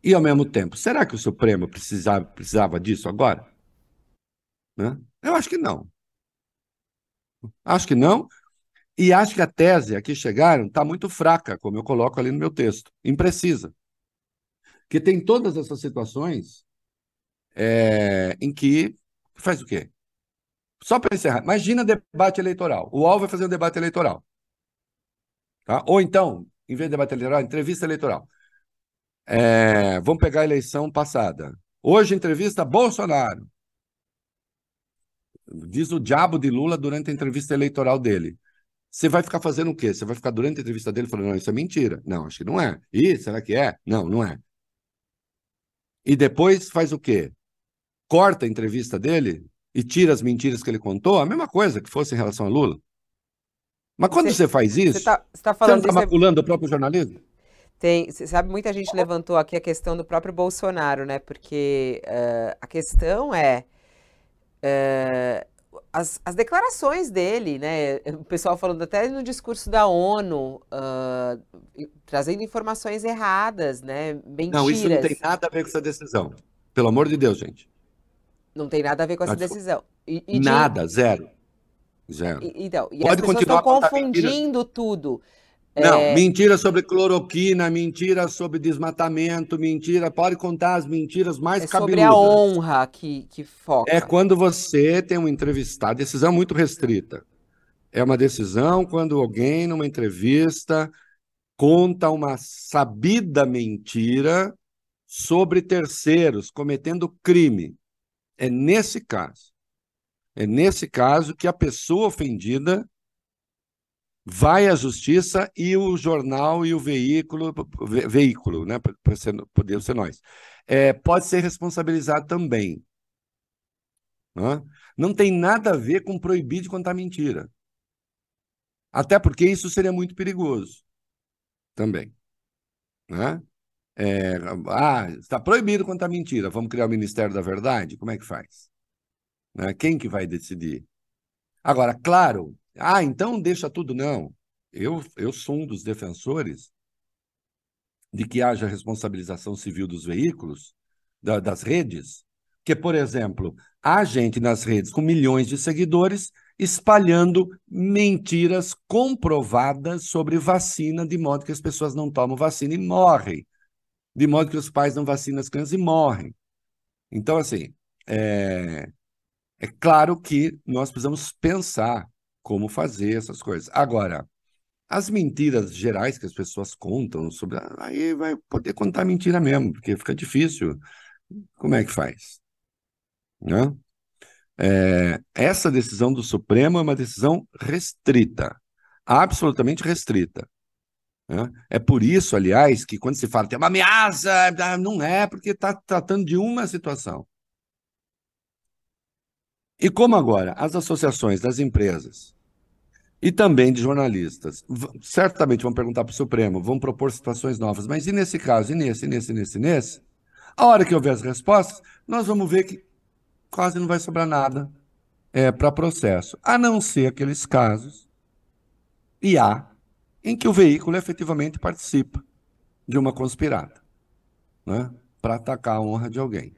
E, ao mesmo tempo, será que o Supremo precisava, precisava disso agora? Né? Eu acho que não. Acho que não. E acho que a tese a que chegaram está muito fraca, como eu coloco ali no meu texto, imprecisa. Que tem todas essas situações é, em que faz o quê? Só para encerrar, imagina debate eleitoral. O UOL vai fazer um debate eleitoral. Tá? Ou então, em vez de debate eleitoral, entrevista eleitoral. É, vamos pegar a eleição passada. Hoje, entrevista Bolsonaro. Diz o diabo de Lula durante a entrevista eleitoral dele. Você vai ficar fazendo o quê? Você vai ficar durante a entrevista dele falando, não, isso é mentira. Não, acho que não é. Ih, será que é? Não, não é. E depois faz o quê? Corta a entrevista dele e tira as mentiras que ele contou, a mesma coisa que fosse em relação a Lula. Mas quando você, você faz isso, você está tá falando você não está maculando é... o próprio jornalismo? Tem, você sabe, muita gente levantou aqui a questão do próprio Bolsonaro, né? Porque uh, a questão é uh, as, as, declarações dele, né? O pessoal falando até no discurso da ONU, uh, trazendo informações erradas, né? Mentiras. Não, isso não tem nada a ver com essa decisão. Pelo amor de Deus, gente. Não tem nada a ver com essa decisão. E, e nada, de... zero. Zero. E, então, e Pode as pessoas estão confundindo tudo. Não, é... mentira sobre cloroquina, mentira sobre desmatamento, mentira. Pode contar as mentiras mais é cabeludas. Sobre a honra que, que foca. É quando você tem um entrevistado, decisão muito restrita. É uma decisão quando alguém, numa entrevista, conta uma sabida mentira sobre terceiros cometendo crime. É nesse caso. É nesse caso que a pessoa ofendida vai à justiça e o jornal e o veículo, ve, veículo, né, para poder ser nós, é, pode ser responsabilizado também. Né? Não tem nada a ver com proibir de contar mentira. Até porque isso seria muito perigoso também. Né? É, ah, está proibido contar mentira. Vamos criar o Ministério da Verdade? Como é que faz? Né? Quem que vai decidir? Agora, claro, ah, então deixa tudo. Não. Eu, eu sou um dos defensores de que haja responsabilização civil dos veículos, da, das redes, que, por exemplo, há gente nas redes com milhões de seguidores espalhando mentiras comprovadas sobre vacina, de modo que as pessoas não tomam vacina e morrem de modo que os pais não vacinam as crianças e morrem. Então, assim, é, é claro que nós precisamos pensar como fazer essas coisas. Agora, as mentiras gerais que as pessoas contam sobre. Aí vai poder contar mentira mesmo, porque fica difícil. Como é que faz? Né? É, essa decisão do Supremo é uma decisão restrita, absolutamente restrita. Né? É por isso, aliás, que quando se fala é uma ameaça, não é, porque está tratando de uma situação. E como agora as associações das empresas e também de jornalistas certamente vão perguntar para o Supremo, vão propor situações novas, mas e nesse caso, e nesse, e nesse, e nesse, e nesse? A hora que houver as respostas, nós vamos ver que quase não vai sobrar nada é, para processo, a não ser aqueles casos, e há, em que o veículo efetivamente participa de uma conspirada né, para atacar a honra de alguém.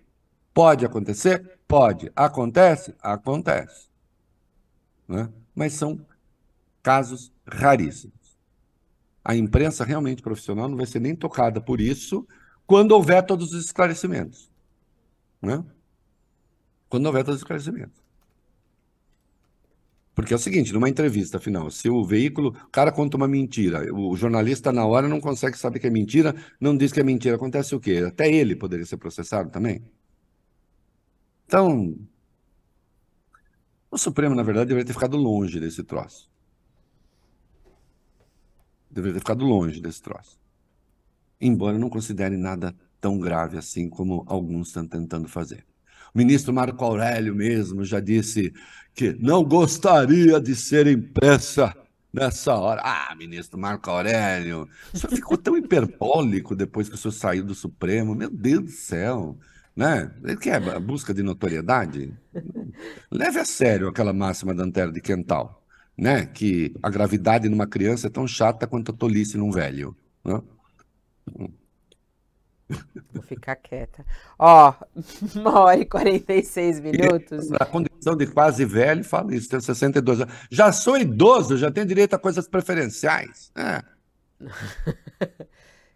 Pode acontecer? Pode. Acontece? Acontece. Né? Mas são casos raríssimos. A imprensa realmente profissional não vai ser nem tocada por isso quando houver todos os esclarecimentos. Né? Quando houver todos os esclarecimentos. Porque é o seguinte, numa entrevista, afinal, se o veículo, o cara conta uma mentira, o jornalista na hora não consegue saber que é mentira, não diz que é mentira, acontece o quê? Até ele poderia ser processado também. Então, o Supremo, na verdade, deveria ter ficado longe desse troço. Deveria ter ficado longe desse troço. Embora não considere nada tão grave assim como alguns estão tentando fazer. O ministro Marco Aurélio mesmo já disse que não gostaria de ser impressa nessa hora. Ah, ministro Marco Aurélio, o senhor ficou tão hiperbólico depois que o senhor saiu do Supremo. Meu Deus do céu. Né? Ele quer a busca de notoriedade? Leve a sério aquela máxima da Antero de Quental, né? que a gravidade numa criança é tão chata quanto a tolice num velho. Né? Vou ficar quieta. Ó, [laughs] uma hora e 46 minutos. Na condição de quase velho, falo isso, tenho 62 anos. Já sou idoso, já tenho direito a coisas preferenciais. É. [laughs]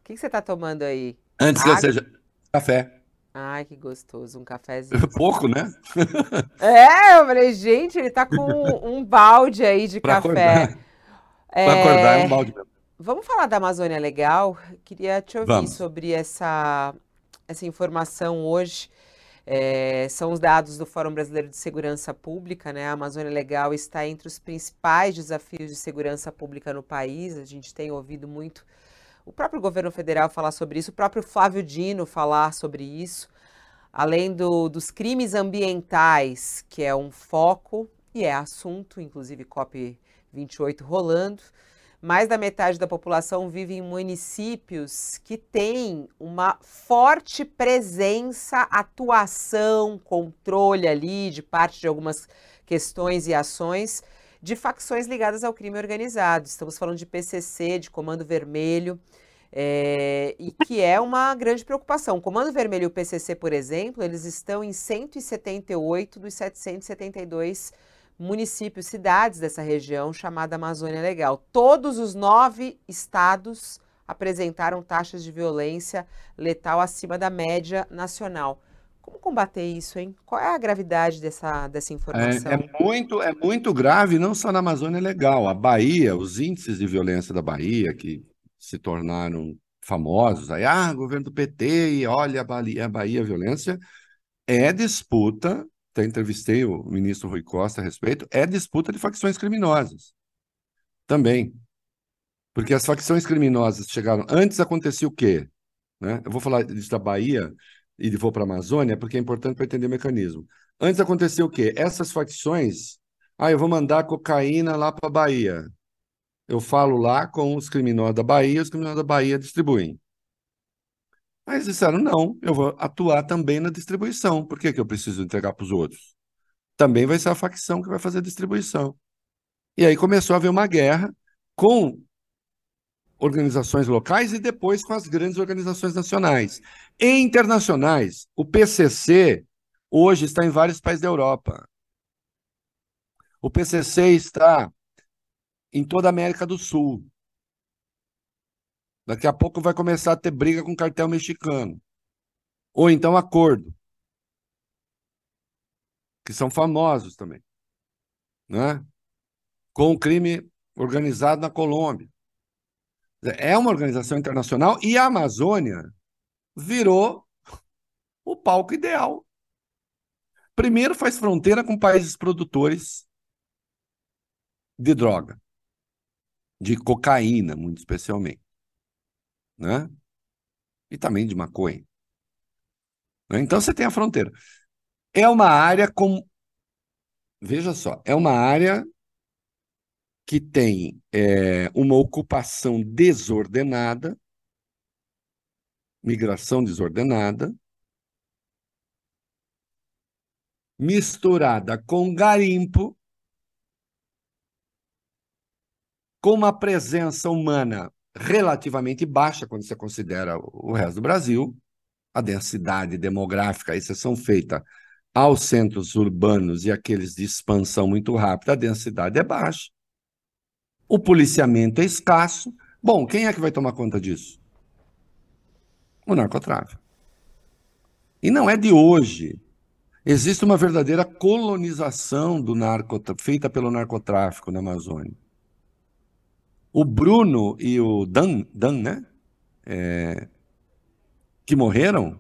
O que, que, você está tomando aí? Antes Água? que eu seja. Café. Ai, que gostoso, um cafezinho. [laughs] Pouco, né? é, eu falei, gente, ele tá com [laughs] um balde aí de pra café. Acordar. É... Pra acordar é um balde mesmo. Vamos falar da Amazônia Legal? Queria te ouvir Vamos. sobre essa, essa informação hoje. É, são os dados do Fórum Brasileiro de Segurança Pública, né? A Amazônia Legal está entre os principais desafios de segurança pública no país. A gente tem ouvido muito o próprio governo federal falar sobre isso, o próprio Flávio Dino falar sobre isso, além do, dos crimes ambientais, que é um foco e é assunto, inclusive COP28 rolando. Mais da metade da população vive em municípios que têm uma forte presença, atuação, controle ali de parte de algumas questões e ações de facções ligadas ao crime organizado. Estamos falando de PCC, de Comando Vermelho, é, e que é uma grande preocupação. O Comando Vermelho e o PCC, por exemplo, eles estão em 178 dos 772 municípios, cidades dessa região chamada Amazônia Legal. Todos os nove estados apresentaram taxas de violência letal acima da média nacional. Como combater isso, hein? Qual é a gravidade dessa, dessa informação? É, é, muito, é muito grave, não só na Amazônia Legal. A Bahia, os índices de violência da Bahia, que se tornaram famosos, aí, ah, governo do PT, e olha a Bahia, a Bahia a violência, é disputa, até entrevistei o ministro Rui Costa a respeito, é disputa de facções criminosas. Também. Porque as facções criminosas chegaram. Antes acontecia o quê? Né? Eu vou falar disso da Bahia, e vou para a Amazônia, porque é importante para entender o mecanismo. Antes aconteceu o quê? Essas facções, ah, eu vou mandar cocaína lá para a Bahia. Eu falo lá com os criminosos da Bahia, os criminosos da Bahia distribuem. Mas disseram, não, eu vou atuar também na distribuição. Por que, que eu preciso entregar para os outros? Também vai ser a facção que vai fazer a distribuição. E aí começou a haver uma guerra com organizações locais e depois com as grandes organizações nacionais. E internacionais, o PCC hoje está em vários países da Europa. O PCC está em toda a América do Sul. Daqui a pouco vai começar a ter briga com o cartel mexicano. Ou então acordo. Que são famosos também. Né? Com o crime organizado na Colômbia. É uma organização internacional e a Amazônia virou o palco ideal. Primeiro, faz fronteira com países produtores de droga, de cocaína, muito especialmente, né? E também de maconha. Né? Então você tem a fronteira. É uma área com. Veja só, é uma área que tem é, uma ocupação desordenada, migração desordenada, misturada com garimpo, com uma presença humana relativamente baixa quando você considera o resto do Brasil, a densidade demográfica, a exceção feita aos centros urbanos e aqueles de expansão muito rápida, a densidade é baixa o policiamento é escasso. Bom, quem é que vai tomar conta disso? O narcotráfico. E não é de hoje. Existe uma verdadeira colonização do narcotráfico, feita pelo narcotráfico na Amazônia. O Bruno e o Dan, Dan né? É, que morreram.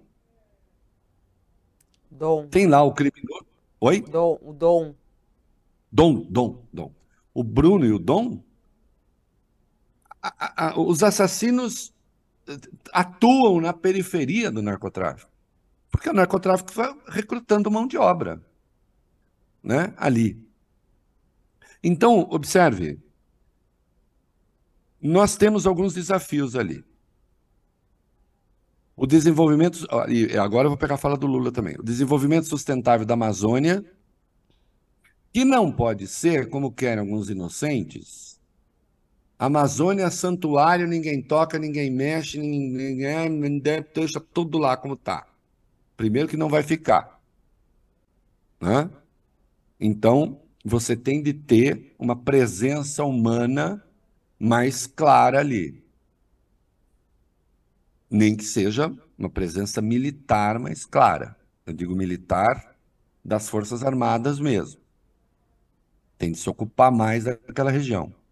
Dom. Tem lá o criminoso. Oi? Dom, o Dom. Dom, Dom, Dom. O Bruno e o Dom a, a, os assassinos eh, atuam na periferia do narcotráfico. Porque o narcotráfico vai recrutando mão de obra né, ali. Então, observe, nós temos alguns desafios ali. O desenvolvimento, e agora eu vou pegar a fala do Lula também, o desenvolvimento sustentável da Amazônia, que não pode ser, como querem alguns inocentes, Amazônia, santuário, ninguém toca, ninguém mexe, ninguém deixa tudo lá como está. Primeiro que não vai ficar. Né? Então, você tem de ter uma presença humana mais clara ali. Nem que seja uma presença militar mais clara. Eu digo militar das Forças Armadas mesmo. Tem de se ocupar mais daquela região.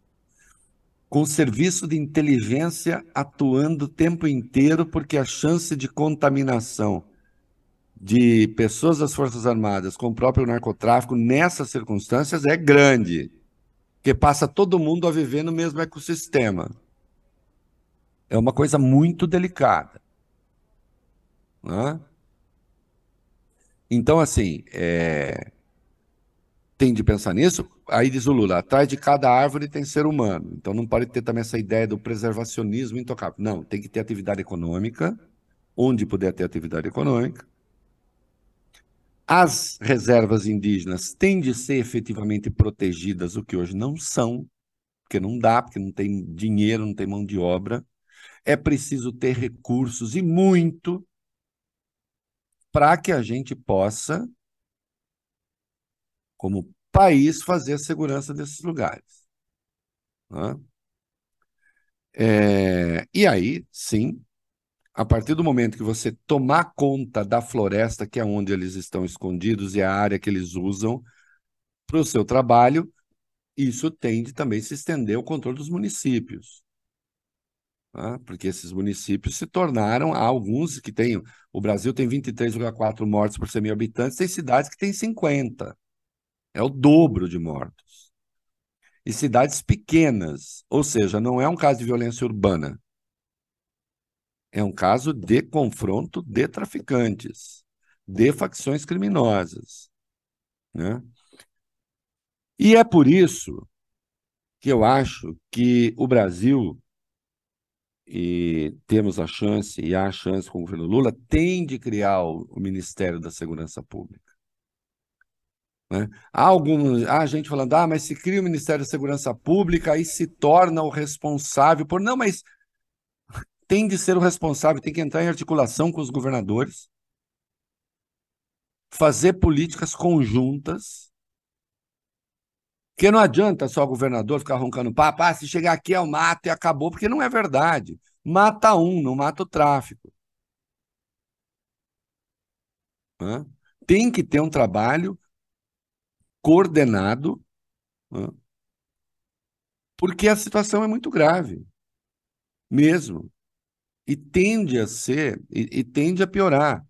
Com o serviço de inteligência atuando o tempo inteiro, porque a chance de contaminação de pessoas das Forças Armadas com o próprio narcotráfico nessas circunstâncias é grande, porque passa todo mundo a viver no mesmo ecossistema. É uma coisa muito delicada. Né? Então, assim, é... tem de pensar nisso. Aí diz o Lula: atrás de cada árvore tem ser humano. Então não pode ter também essa ideia do preservacionismo intocável. Não, tem que ter atividade econômica, onde puder ter atividade econômica as reservas indígenas têm de ser efetivamente protegidas, o que hoje não são, porque não dá, porque não tem dinheiro, não tem mão de obra. É preciso ter recursos e muito para que a gente possa, como país, fazer a segurança desses lugares. Né? É, e aí, sim, a partir do momento que você tomar conta da floresta, que é onde eles estão escondidos e a área que eles usam para o seu trabalho, isso tende também a se estender ao controle dos municípios. Tá? Porque esses municípios se tornaram, há alguns que têm, o Brasil tem 23,4 mortes por 100 mil habitantes, tem cidades que têm 50. É o dobro de mortos. E cidades pequenas, ou seja, não é um caso de violência urbana, é um caso de confronto de traficantes, de facções criminosas. Né? E é por isso que eu acho que o Brasil, e temos a chance, e há a chance com o governo Lula, tem de criar o, Ministério da Segurança Pública. Né? Há há gente falando, ah, mas se cria o Ministério da Segurança Pública, aí se torna o responsável por. Não, mas tem de ser o responsável, tem que entrar em articulação com os governadores, fazer políticas conjuntas, porque não adianta só o governador ficar roncando, pá, pá, se chegar aqui é o mato e acabou, porque não é verdade. Mata um, não mata o tráfico. Hã? Tem que ter um trabalho coordenado, hã? porque a situação é muito grave, mesmo e tende a ser, e, e tende a piorar.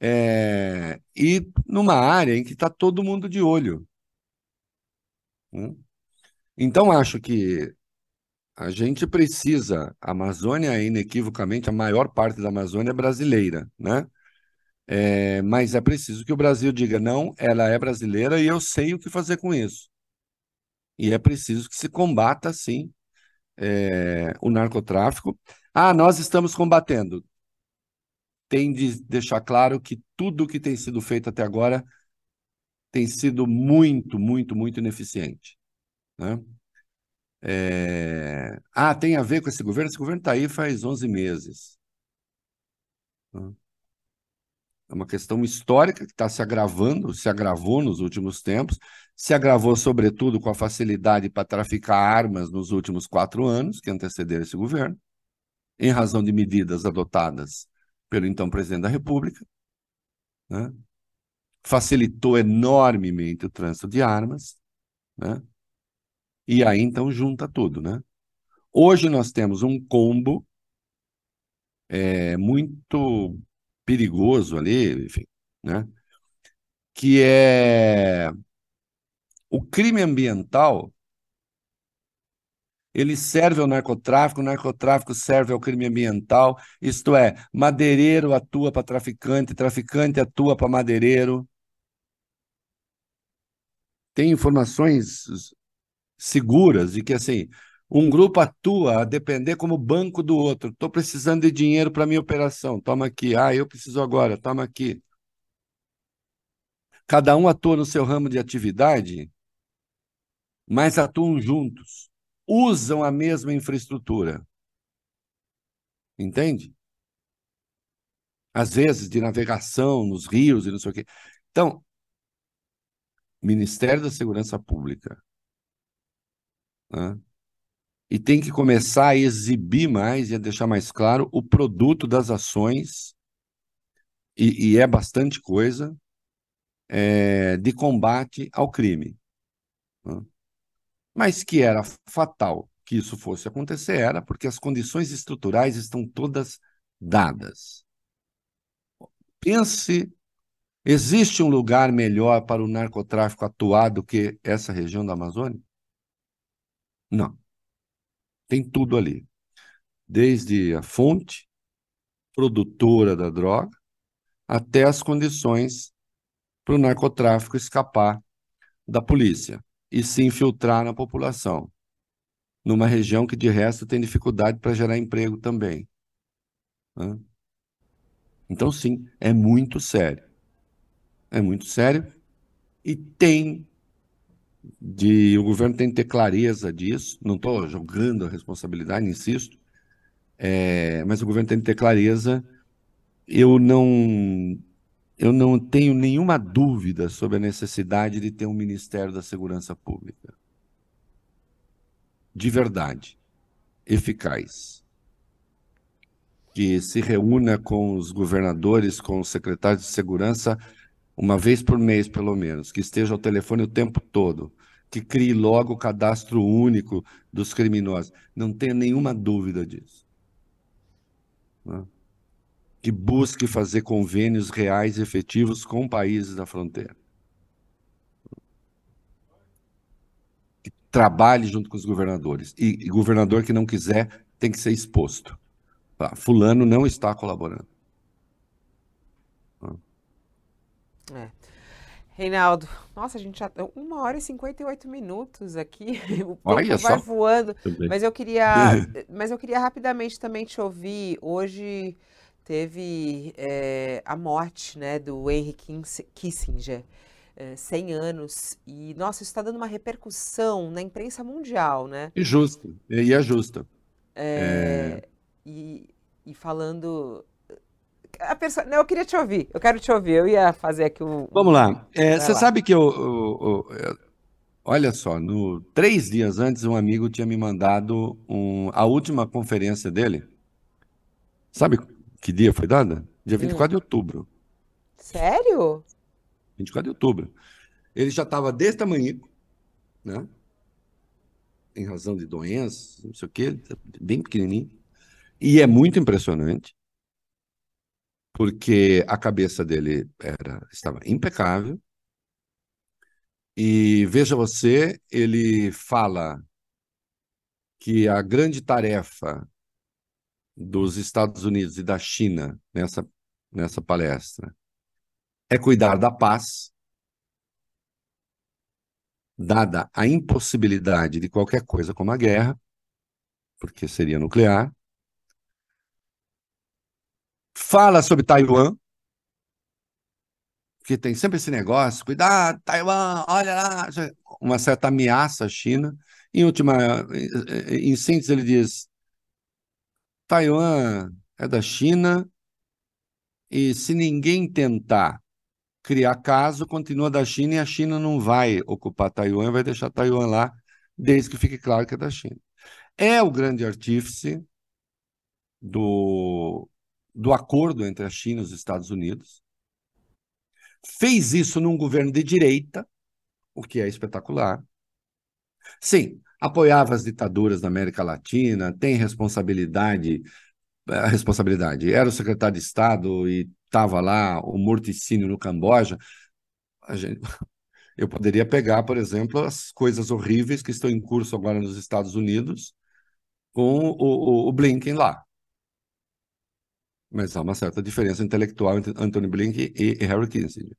É, e numa área em que está todo mundo de olho. Hum? Então, acho que a gente precisa, a Amazônia é inequivocamente, a maior parte da Amazônia é brasileira, né? É, mas é preciso que o Brasil diga, não, ela é brasileira e eu sei o que fazer com isso. E é preciso que se combata, sim, é, o narcotráfico. Ah, nós estamos combatendo. Tem de deixar claro que tudo que tem sido feito até agora tem sido muito, muito, muito ineficiente. Né? É... Ah, tem a ver com esse governo? Esse governo está aí faz 11 meses. É uma questão histórica que está se agravando, se agravou nos últimos tempos, se agravou, sobretudo, com a facilidade para traficar armas nos últimos quatro anos que antecederam esse governo em razão de medidas adotadas pelo então presidente da República, né? facilitou enormemente o trânsito de armas, né? e aí então junta tudo. Né? Hoje nós temos um combo é, muito perigoso ali, enfim, né? que é o crime ambiental ele serve ao narcotráfico, o narcotráfico serve ao crime ambiental, isto é, madeireiro atua para traficante, traficante atua para madeireiro. Tem informações seguras de que assim, um grupo atua a depender como banco do outro. Estou precisando de dinheiro para minha operação, toma aqui. Ah, eu preciso agora, toma aqui. Cada um atua no seu ramo de atividade, mas atuam juntos usam a mesma infraestrutura. Entende? Às vezes, de navegação nos rios e não sei o quê. Então, Ministério da Segurança Pública. Né? E tem que começar a exibir mais e a deixar mais claro o produto das ações, e, e é bastante coisa, é, de combate ao crime. Né? Mas que era fatal que isso fosse acontecer, era porque as condições estruturais estão todas dadas. Pense Existe um lugar melhor para o narcotráfico atuar do que essa região da Amazônia? Não. Tem tudo ali. Desde a fonte, produtora da droga, até as condições para o narcotráfico escapar da polícia e se infiltrar na população, numa região que, de resto, tem dificuldade para gerar emprego também. Então, sim, é muito sério é muito sério e tem de o governo tem que ter clareza disso. Não estou jogando a responsabilidade, insisto, é, mas o governo tem que ter clareza. Eu não eu não tenho nenhuma dúvida sobre a necessidade de ter um Ministério da Segurança Pública. De verdade, eficaz. Que se reúna com os governadores, com os secretários de segurança uma vez por mês, pelo menos, que esteja ao telefone o tempo todo, que crie logo o cadastro único dos criminosos. Não tenha nenhuma dúvida disso. Né? Que busque fazer convênios reais e efetivos com países da fronteira. Que trabalhe junto com os governadores. E, e governador que não quiser tem que ser exposto. Tá? Fulano não está colaborando. É. Reinaldo, nossa, a gente já tá uma hora e 58 minutos aqui. [laughs] O tempo Olha vai só. voando. Mas eu queria, [laughs] mas eu queria rapidamente também te ouvir. Hoje teve é, a morte, né, do Henry Kissinger. É, 100 anos e nossa isso está dando uma repercussão na imprensa mundial, né? E justo, e é justo. É, é... E, e falando a pessoa, não, eu queria te ouvir. Eu quero te ouvir. Eu ia fazer aqui um. Vamos lá. É, você lá. sabe que eu, eu, eu, Olha só, no, três dias antes, um amigo tinha me mandado um, a última conferência dele. Sabe que dia foi dada? Dia 24 hum. de outubro. Sério? 24 de outubro. Ele já estava desse tamanho, né? Em razão de doenças, não sei o quê, bem pequenininho. E é muito impressionante porque a cabeça dele era, estava impecável. E veja você, ele fala que a grande tarefa dos Estados Unidos e da China nessa, nessa palestra é cuidar da paz, dada a impossibilidade de qualquer coisa como a guerra, porque seria nuclear, fala sobre Taiwan, que tem sempre esse negócio, cuidado, Taiwan, olha lá, uma certa ameaça à China. Em última, em síntese, ele diz: Taiwan é da China e se ninguém tentar criar caso, continua da China e a China não vai ocupar Taiwan, vai deixar Taiwan lá, desde que fique claro que é da China. É o grande artífice do do acordo entre a China e os Estados Unidos. Fez isso num governo de direita, o que é espetacular. Sim, apoiava as ditaduras da América Latina, tem responsabilidade, a responsabilidade. Era o secretário de Estado e estava lá o morticínio no Camboja. Gente, eu poderia pegar, por exemplo, as coisas horríveis que estão em curso agora nos Estados Unidos com o, o, o Blinken lá. Mas há uma certa diferença intelectual entre Anthony Blinken e, Harry Kissinger.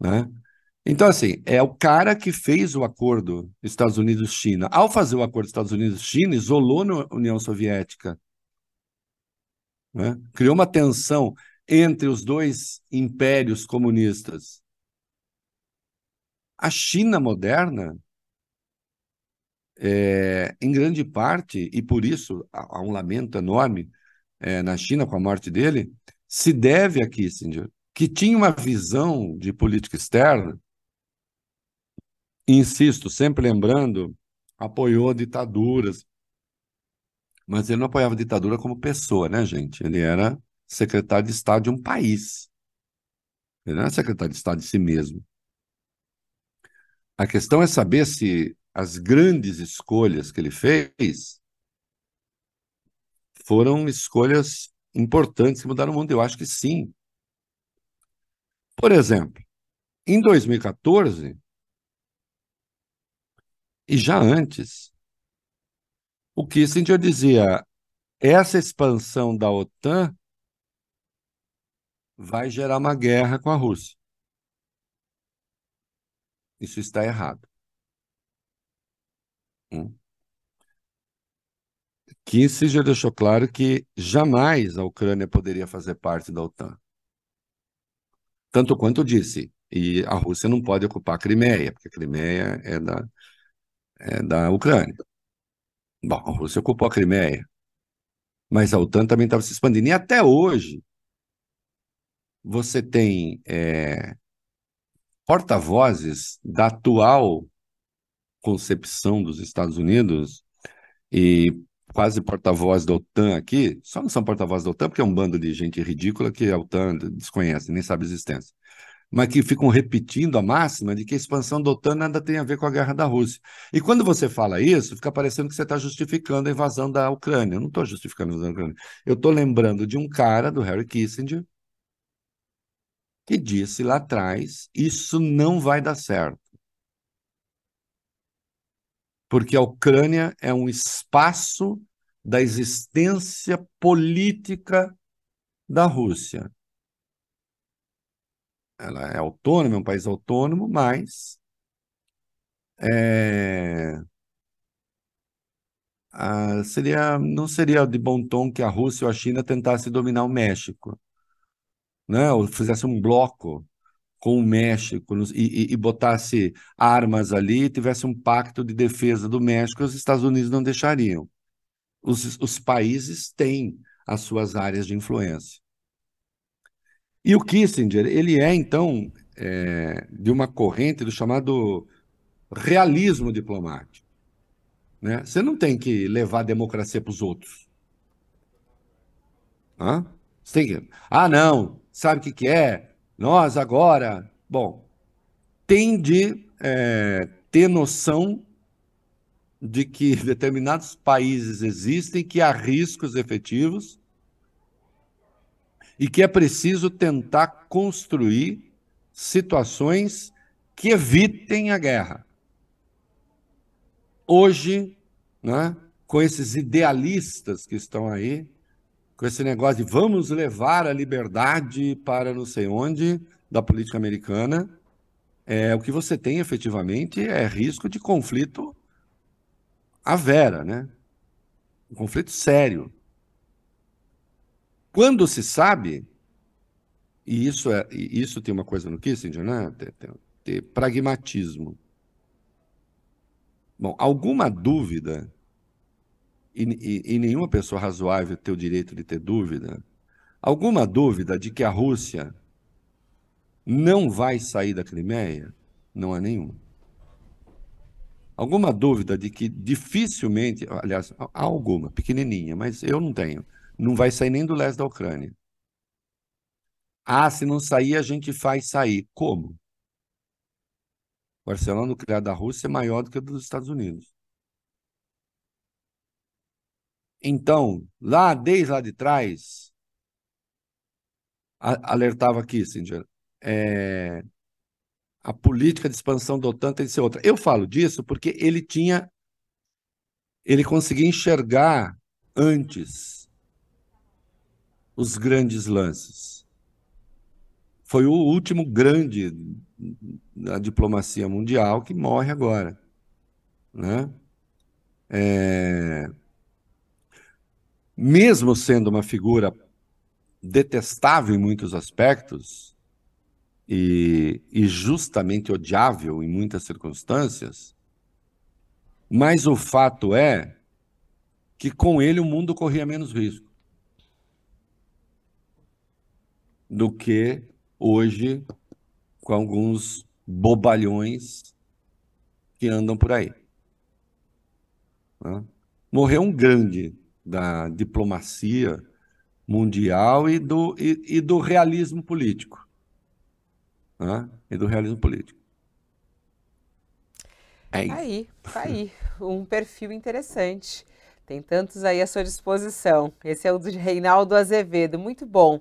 Né? Então, assim, é o cara que fez o acordo Estados Unidos-China. Ao fazer o acordo Estados Unidos-China, isolou a União Soviética. Né? Criou uma tensão entre os dois impérios comunistas. A China moderna é, em grande parte, e por isso há um lamento enorme é, na China com a morte dele, se deve a Kissinger, que tinha uma visão de política externa, insisto, sempre lembrando, apoiou ditaduras, mas ele não apoiava ditadura como pessoa, né, gente? Ele era secretário de Estado de um país. Ele não era secretário de Estado de si mesmo. A questão é saber se as grandes escolhas que ele fez foram escolhas importantes que mudaram o mundo. Eu acho que sim. Por exemplo, em 2014, e já antes, o Kissinger dizia: essa expansão da OTAN vai gerar uma guerra com a Rússia. Isso está errado. Hum. Kissinger deixou claro que jamais a Ucrânia poderia fazer parte da OTAN. Tanto quanto disse, e a Rússia não pode ocupar a Crimeia, porque a Crimeia é da, é da Ucrânia. Bom, a Rússia ocupou a Crimeia, mas a OTAN também estava se expandindo. E até hoje, você tem é, porta-vozes da atual concepção dos Estados Unidos e quase porta-voz da OTAN aqui, só não são porta-voz da OTAN porque é um bando de gente ridícula que a OTAN desconhece, nem sabe a existência. Mas que ficam repetindo a máxima de que a expansão da OTAN nada tem a ver com a guerra da Rússia. E quando você fala isso, fica parecendo que você está justificando a invasão da Ucrânia. Eu não estou justificando a invasão da Ucrânia. Eu estou lembrando de um cara, do Harry Kissinger, que disse lá atrás: isso não vai dar certo. Porque a Ucrânia é um espaço da existência política da Rússia. Ela é autônoma, é um país autônomo, mas é, seria, não seria de bom tom que a Rússia ou a China tentasse dominar o México né, ou fizesse um bloco com o México e, e, e, botasse armas ali, tivesse um pacto de defesa do México, os Estados Unidos não deixariam. Os, os países têm as suas áreas de influência. E o Kissinger, ele é, então, é, de uma corrente do chamado realismo diplomático. Né? Você não tem que levar a democracia para os outros. Hã? Você tem que... Ah, não, sabe o que, que é? Nós agora, bom, tem de é, ter noção de que [laughs] determinados países existem, que há riscos efetivos e que é preciso tentar construir situações que evitem a guerra. Hoje, né, com esses idealistas que estão aí, com esse negócio de vamos levar a liberdade para não sei onde da política americana, é, o que você tem efetivamente é risco de conflito à vera, né? Um conflito sério. Quando se sabe, e isso, é, e isso tem uma coisa no Kissinger, né? Ter, ter, ter pragmatismo. Bom, alguma dúvida e, e, e nenhuma pessoa razoável tem o direito de ter dúvida, alguma dúvida de que a Rússia não vai sair da Crimeia? Não há nenhuma. Alguma dúvida de que dificilmente, aliás, há alguma, pequenininha, mas eu não tenho, não vai sair nem do leste da Ucrânia. Ah, se não sair, a gente faz sair. Como? O arsenal nuclear da Rússia é maior do que o dos Estados Unidos. Então, lá, desde lá de trás, alertava Kissinger, é, a política de expansão da OTAN tem que ser outra. Eu falo disso porque ele tinha, ele conseguia enxergar antes os grandes lances. Foi o último grande da diplomacia mundial que morre agora, né? É, mesmo sendo uma figura detestável em muitos aspectos e, e justamente odiável em muitas circunstâncias, Mas o fato é que com ele o mundo corria menos risco do que hoje com alguns bobalhões que andam por aí. Né? Morreu um grande da diplomacia mundial e do, e, e do realismo político. Né? E do realismo político. É tá aí, tá aí. Um perfil interessante. Tem tantos aí à sua disposição. Esse é o de Reinaldo Azevedo. Muito bom.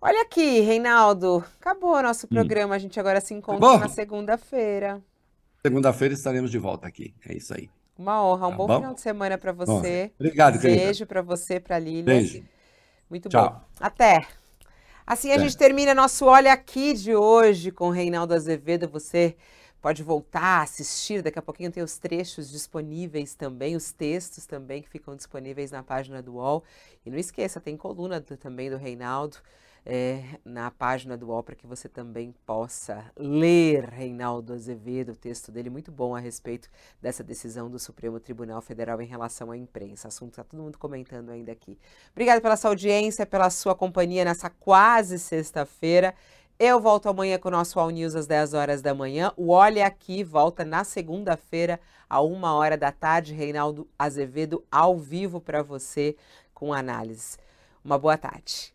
Olha aqui, Reinaldo. Acabou o nosso hum. programa. Hum. A gente agora se encontra Acabou. na segunda-feira. Segunda-feira estaremos de volta aqui. É isso aí. Uma honra. Um tá bom, bom, final de semana para você. Bom, obrigado, querida. Beijo para você, para Lília. Beijo. Muito Tchau. bom. Até. Assim a gente termina nosso Olha Aqui de hoje com Reinaldo Azevedo. Você pode voltar, assistir. Daqui a pouquinho tem os trechos disponíveis também, os textos também que ficam disponíveis na página do UOL. E não esqueça, tem coluna do, também do Reinaldo é, na página do UOL para que você também possa ler Reinaldo Azevedo, o texto dele muito bom a respeito dessa decisão do Supremo Tribunal Federal em relação à imprensa. Assunto está todo mundo comentando ainda aqui. Obrigada pela sua audiência, pela sua companhia nessa quase sexta-feira. Eu volto amanhã com o nosso All News às 10 horas da manhã. O Olha Aqui volta na segunda-feira, a uma hora da tarde. Reinaldo Azevedo ao vivo para você com análise. Uma boa tarde.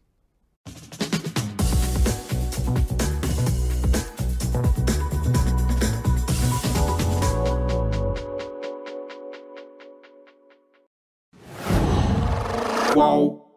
Whoa.